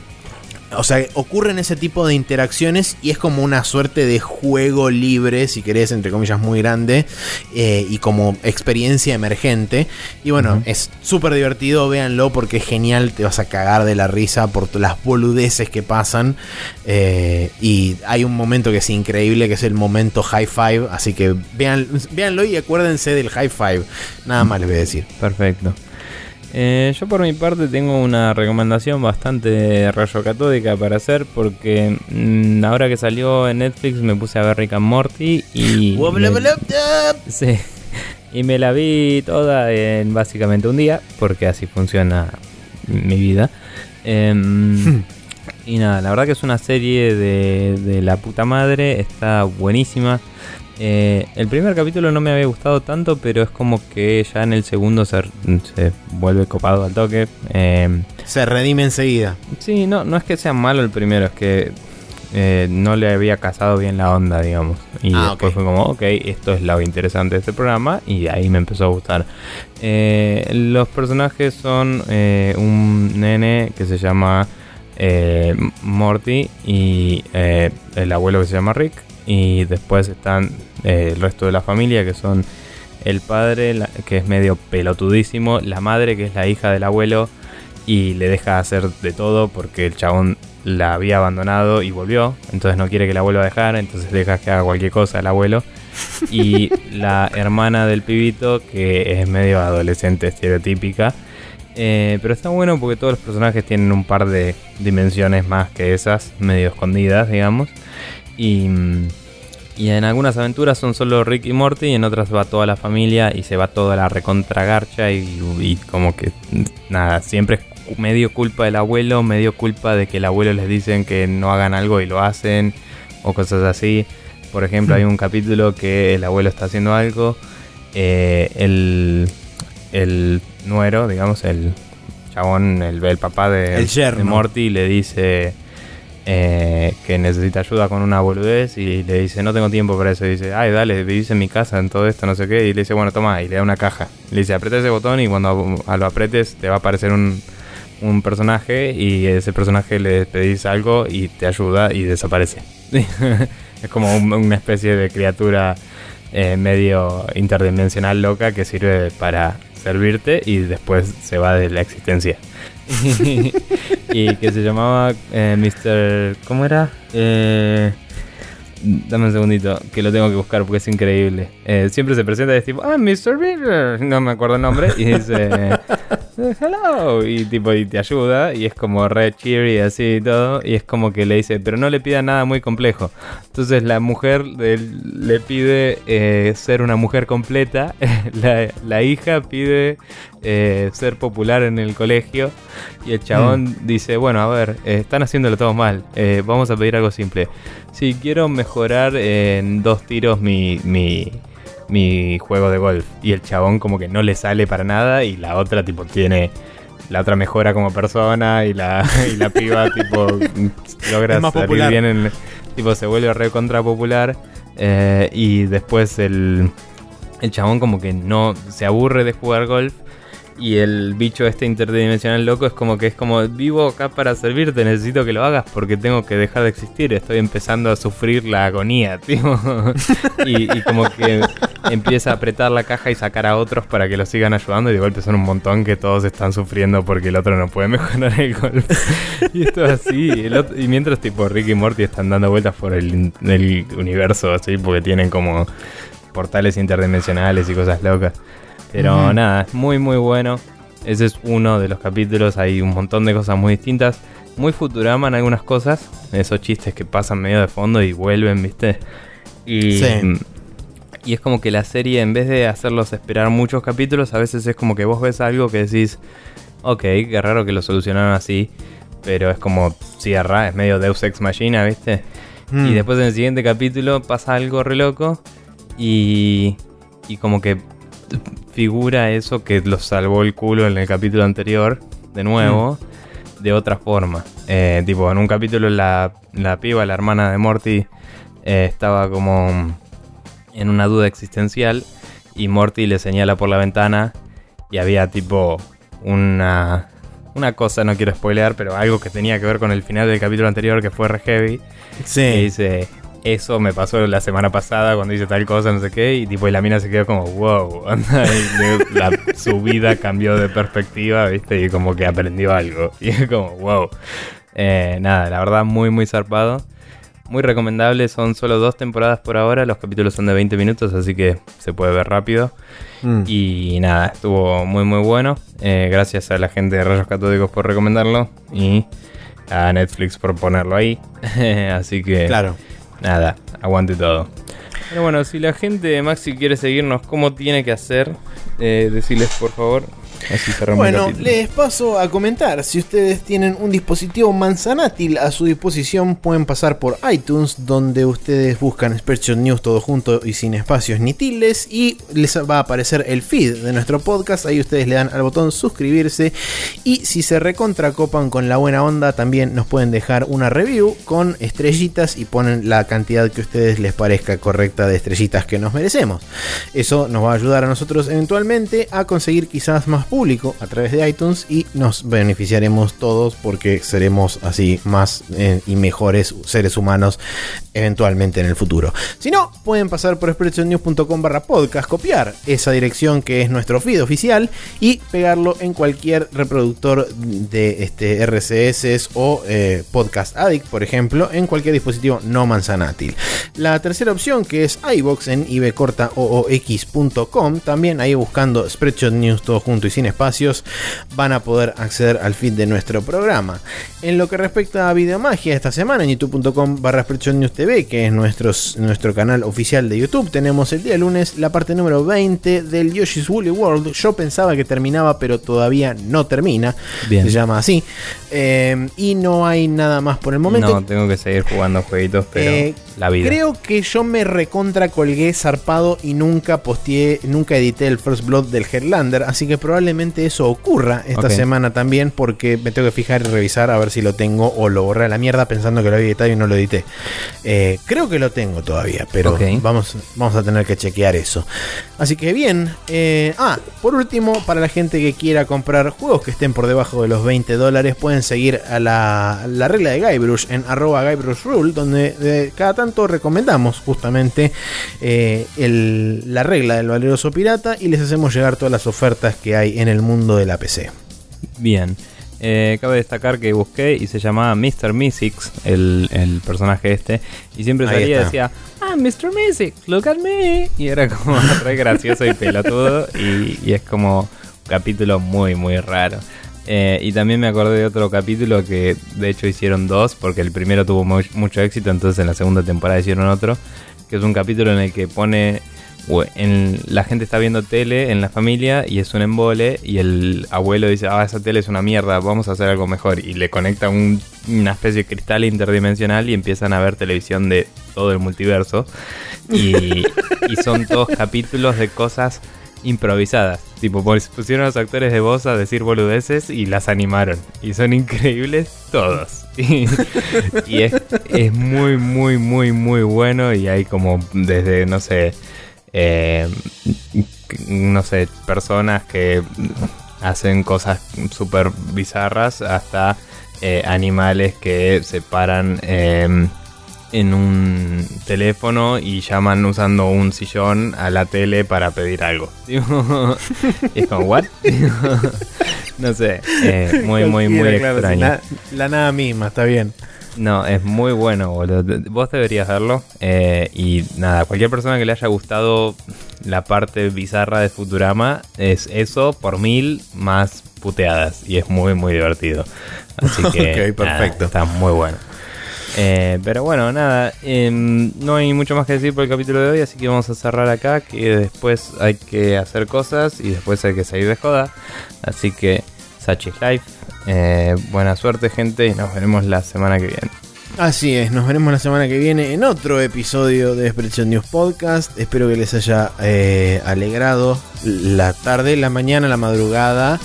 o sea, ocurren ese tipo de interacciones y es como una suerte de juego libre, si querés, entre comillas, muy grande eh, y como experiencia emergente. Y bueno, es súper divertido, véanlo porque es genial, te vas a cagar de la risa por las boludeces que pasan. Eh, y hay un momento que es increíble, que es el momento high five, así que vean, véanlo y acuérdense del high five. Nada más les voy a decir.
Perfecto. Eh, yo por mi parte tengo una recomendación bastante rayo catódica para hacer porque mm, ahora que salió en Netflix me puse a ver Rick and Morty y... sí, [laughs] y me la vi toda en básicamente un día porque así funciona mi vida. Em, [laughs] y nada, la verdad que es una serie de, de la puta madre, está buenísima. Eh, el primer capítulo no me había gustado tanto, pero es como que ya en el segundo se, vuelve copado al toque.
Eh, se redime enseguida.
Sí, no, no es que sea malo el primero, es que eh, no le había casado bien la onda, digamos. Y ah, después fue como, ok, esto es lo interesante de este programa, y ahí me empezó a gustar. los personajes son un nene que se llama Morty y el abuelo que se llama Rick y después están eh, el resto de la familia que son el padre que es medio pelotudísimo, la madre que es la hija del abuelo y le deja hacer de todo porque el chabón la había abandonado y volvió, entonces no quiere que la vuelva a dejar, entonces deja que haga cualquier cosa el abuelo. [laughs] Y la hermana del pibito que es medio adolescente estereotípica. Eh, pero está bueno porque todos los personajes tienen un par de dimensiones más que esas, medio escondidas, digamos. Y, en algunas aventuras son solo Rick y Morty y en otras va toda la familia y se va toda la recontragarcha y, y como que nada, siempre es medio culpa del abuelo, medio culpa de que el abuelo les dicen que no hagan algo y lo hacen o cosas así. Por ejemplo, hay un capítulo que el abuelo está haciendo algo, eh, el, el nuero, digamos, el chabón, el, el papá de, de Morty le dice eh, que necesita ayuda con una boludez y le dice, no tengo tiempo para eso. Y dice, ay, dale, vivís en mi casa, en todo esto, no sé qué. Y le dice, bueno, toma, y le da una caja. Le dice, aprieta ese botón y cuando lo apretes te va a aparecer un, un personaje y ese personaje le pedís algo y te ayuda y desaparece. [laughs] es como una especie de criatura eh, medio interdimensional loca que sirve para servirte y después se va de la existencia. [laughs] y que se llamaba eh, Mr. ¿Cómo era? Eh, dame un segundito, que lo tengo que buscar porque es increíble. Eh, siempre se presenta y es tipo, ah, Mr. Beer, no me acuerdo el nombre, y dice, hello, y tipo, y te ayuda, y es como red cheery así y todo, y es como que le dice, pero no le pida nada muy complejo. Entonces la mujer le pide eh, ser una mujer completa, [laughs] la, hija pide eh, ser popular en el colegio, y el chabón mm. dice, bueno, a ver, están haciéndolo todo mal, vamos a pedir algo simple. Si quiero mejorar en dos tiros mi, mi mi juego de golf. Y el chabón como que no le sale para nada y la otra tipo tiene... La otra mejora como persona y la, [laughs] y la piba tipo logra salir bien en... Tipo se vuelve re contra popular eh, y después el, el chabón como que no se aburre de jugar golf y el bicho este interdimensional loco es como que es como vivo acá para servirte, necesito que lo hagas porque tengo que dejar de existir, estoy empezando a sufrir la agonía, [laughs] tío. y, como que empieza a apretar la caja y sacar a otros para que lo sigan ayudando y de golpe son un montón que todos están sufriendo porque el otro no puede mejorar el golpe. [laughs] y esto es así, y mientras tipo Rick y Morty están dando vueltas por el, el universo así porque tienen como portales interdimensionales y cosas locas. Pero nada, es muy muy bueno. Ese es uno de los capítulos, hay un montón de cosas muy distintas. Muy Futurama en algunas cosas, esos chistes que pasan medio de fondo y vuelven, ¿viste? Y, y es como que la serie, en vez de hacerlos esperar muchos capítulos, a veces es como que vos ves algo que decís, ok, qué raro que lo solucionaron así, pero es como cierra, es medio Deus Ex Machina, ¿viste? Y mm. después en el siguiente capítulo pasa algo re loco y, y como que figura eso que los salvó el culo en el capítulo anterior, de nuevo, mm. de otra forma. Eh, tipo, en un capítulo la, la piba, la hermana de Morty, eh, estaba como en una duda existencial y Morty le señala por la ventana y había tipo una, una cosa, no quiero spoilear, pero algo que tenía que ver con el final del capítulo anterior que fue re heavy. Sí. Y dice, eso me pasó la semana pasada cuando hice tal cosa, no sé qué, y tipo, y la mina se quedó como, wow, [laughs] la, [laughs] su vida cambió de perspectiva, ¿viste? Y como que aprendió algo. [laughs] Y es como, wow. Eh, nada, la verdad, muy, muy zarpado. Muy recomendable, son solo dos temporadas por ahora, los capítulos son de 20 minutos, así que se puede ver rápido. Mm. Y nada, estuvo muy, muy bueno. Eh, gracias a la gente de Rayos Catódicos por recomendarlo y a Netflix por ponerlo ahí. así que... Claro nada, aguante todo. Pero bueno, si la gente de Maxi quiere seguirnos, ¿cómo tiene que hacer? Eh, decirles por favor
bueno, les paso a comentar. Si ustedes tienen un dispositivo manzanátil a su disposición, pueden pasar por iTunes, donde ustedes buscan Spreadshot News todo junto y sin espacios ni tildes, y les va a aparecer el feed de nuestro podcast. Ahí ustedes le dan al botón suscribirse. Y si se recontracopan con la buena onda, también nos pueden dejar una review con estrellitas y ponen la cantidad que a ustedes les parezca correcta de estrellitas que nos merecemos. Eso nos va a ayudar a nosotros eventualmente a conseguir quizás más público a través de iTunes y nos beneficiaremos todos porque seremos así más eh, y mejores seres humanos eventualmente en el futuro. Si no, pueden pasar por expressionnews.com barra podcast, copiar esa dirección que es nuestro feed oficial y pegarlo en cualquier reproductor de este RCS o eh, Podcast Addict, por ejemplo, en cualquier dispositivo no manzanátil. La tercera opción que es iBox en ibcortaoox.com, también ahí buscando Spreadshot News todo junto y sin espacios, van a poder acceder al feed de nuestro programa. En lo que respecta a Videomagia, esta semana en youtube.com barra News TV, que es nuestro, nuestro canal oficial de YouTube, tenemos el día lunes la parte número 20 del Yoshi's Woolly World. Yo pensaba que terminaba, pero todavía no termina. Se llama así. Eh, y no hay nada más por el momento.
No, tengo que seguir jugando jueguitos, pero eh, la vida.
Creo que yo me recontra colgué zarpado y nunca posteé, nunca edité el First Blood del Headlander, así que probablemente eso ocurra esta semana también, porque me tengo que fijar y revisar a ver si lo tengo o lo borré a la mierda pensando que lo había editado y no lo edité. Eh, creo que lo tengo todavía, pero vamos, vamos a tener que chequear eso. Así que bien. ah, por último, para la gente que quiera comprar juegos que estén por debajo de los 20 dólares, pueden seguir a la, regla de Guybrush en arroba Rule, donde cada tanto recomendamos justamente eh, la regla del valeroso pirata y les hacemos llegar todas las ofertas que hay en el mundo de la PC.
Bien. Eh, cabe destacar que busqué y se llamaba Mr. Mystics, el, el personaje este. Y siempre
Ahí
salía y decía, ah, Mr. Mystics, look at me. Y era como [laughs] re gracioso y pelotudo. Y, y es como un capítulo muy, muy raro. Eh, y también me acordé de otro capítulo que de hecho hicieron dos, porque el primero tuvo mu- mucho éxito, entonces en la segunda temporada hicieron otro, que es un capítulo en el que pone, en, la gente está viendo tele en la familia y es un embole y el abuelo dice, ah, esa tele es una mierda, vamos a hacer algo mejor. Y le conecta un- una especie de cristal interdimensional y empiezan a ver televisión de todo el multiverso. Y, [laughs] y son todos capítulos de cosas improvisadas. Tipo, pos- pusieron a los actores de voz a decir boludeces y las animaron. Y son increíbles todos. [laughs] Y, y es, es muy, muy, muy, muy bueno. Y hay como desde, no sé, eh, no sé, personas que hacen cosas súper bizarras hasta eh, animales que se paran em, en un teléfono y llaman usando un sillón a la tele para pedir algo. [laughs] Y es como, ¿what? [laughs] no sé, eh, muy, muy, muy extraño.
La, la nada misma, está bien.
No, es muy bueno, boludo. Vos deberías verlo. eh, y nada, cualquier persona que le haya gustado la parte bizarra de Futurama es eso por mil más puteadas. Y es muy, muy divertido. Así [laughs] que
Ok, perfecto.
nada, está muy bueno. Eh, pero bueno, nada, em, no hay mucho más que decir por el capítulo de hoy, así que vamos a cerrar acá, que después hay que hacer cosas y después hay que salir de joda. Así que, Sachi Life, eh, buena suerte gente y nos veremos la semana que viene.
Así es, nos veremos la semana que viene en otro episodio de Expresión News Podcast. Espero que les haya eh, alegrado la tarde, la mañana, la madrugada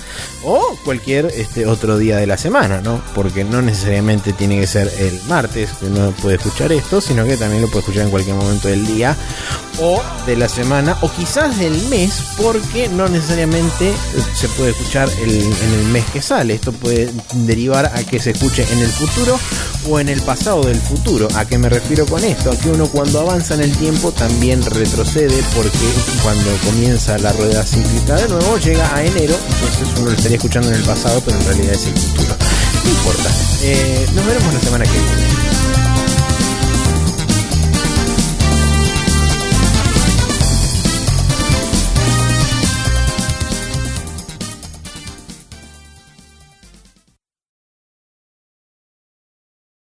o cualquier este, otro día de la semana, ¿no? Porque no necesariamente tiene que ser el martes que uno puede escuchar esto, sino que también lo puede escuchar en cualquier momento del día o de la semana o quizás del mes, porque no necesariamente se puede escuchar el- en el mes que sale. Esto puede derivar a que se escuche en el futuro o en el pasado del futuro. ¿A qué me refiero con esto? A que uno cuando avanza en el tiempo también retrocede porque cuando comienza la rueda cíclica de nuevo llega a enero, entonces uno lo estaría escuchando en el pasado, pero en realidad es el futuro. No importa. Eh, nos veremos la semana que viene.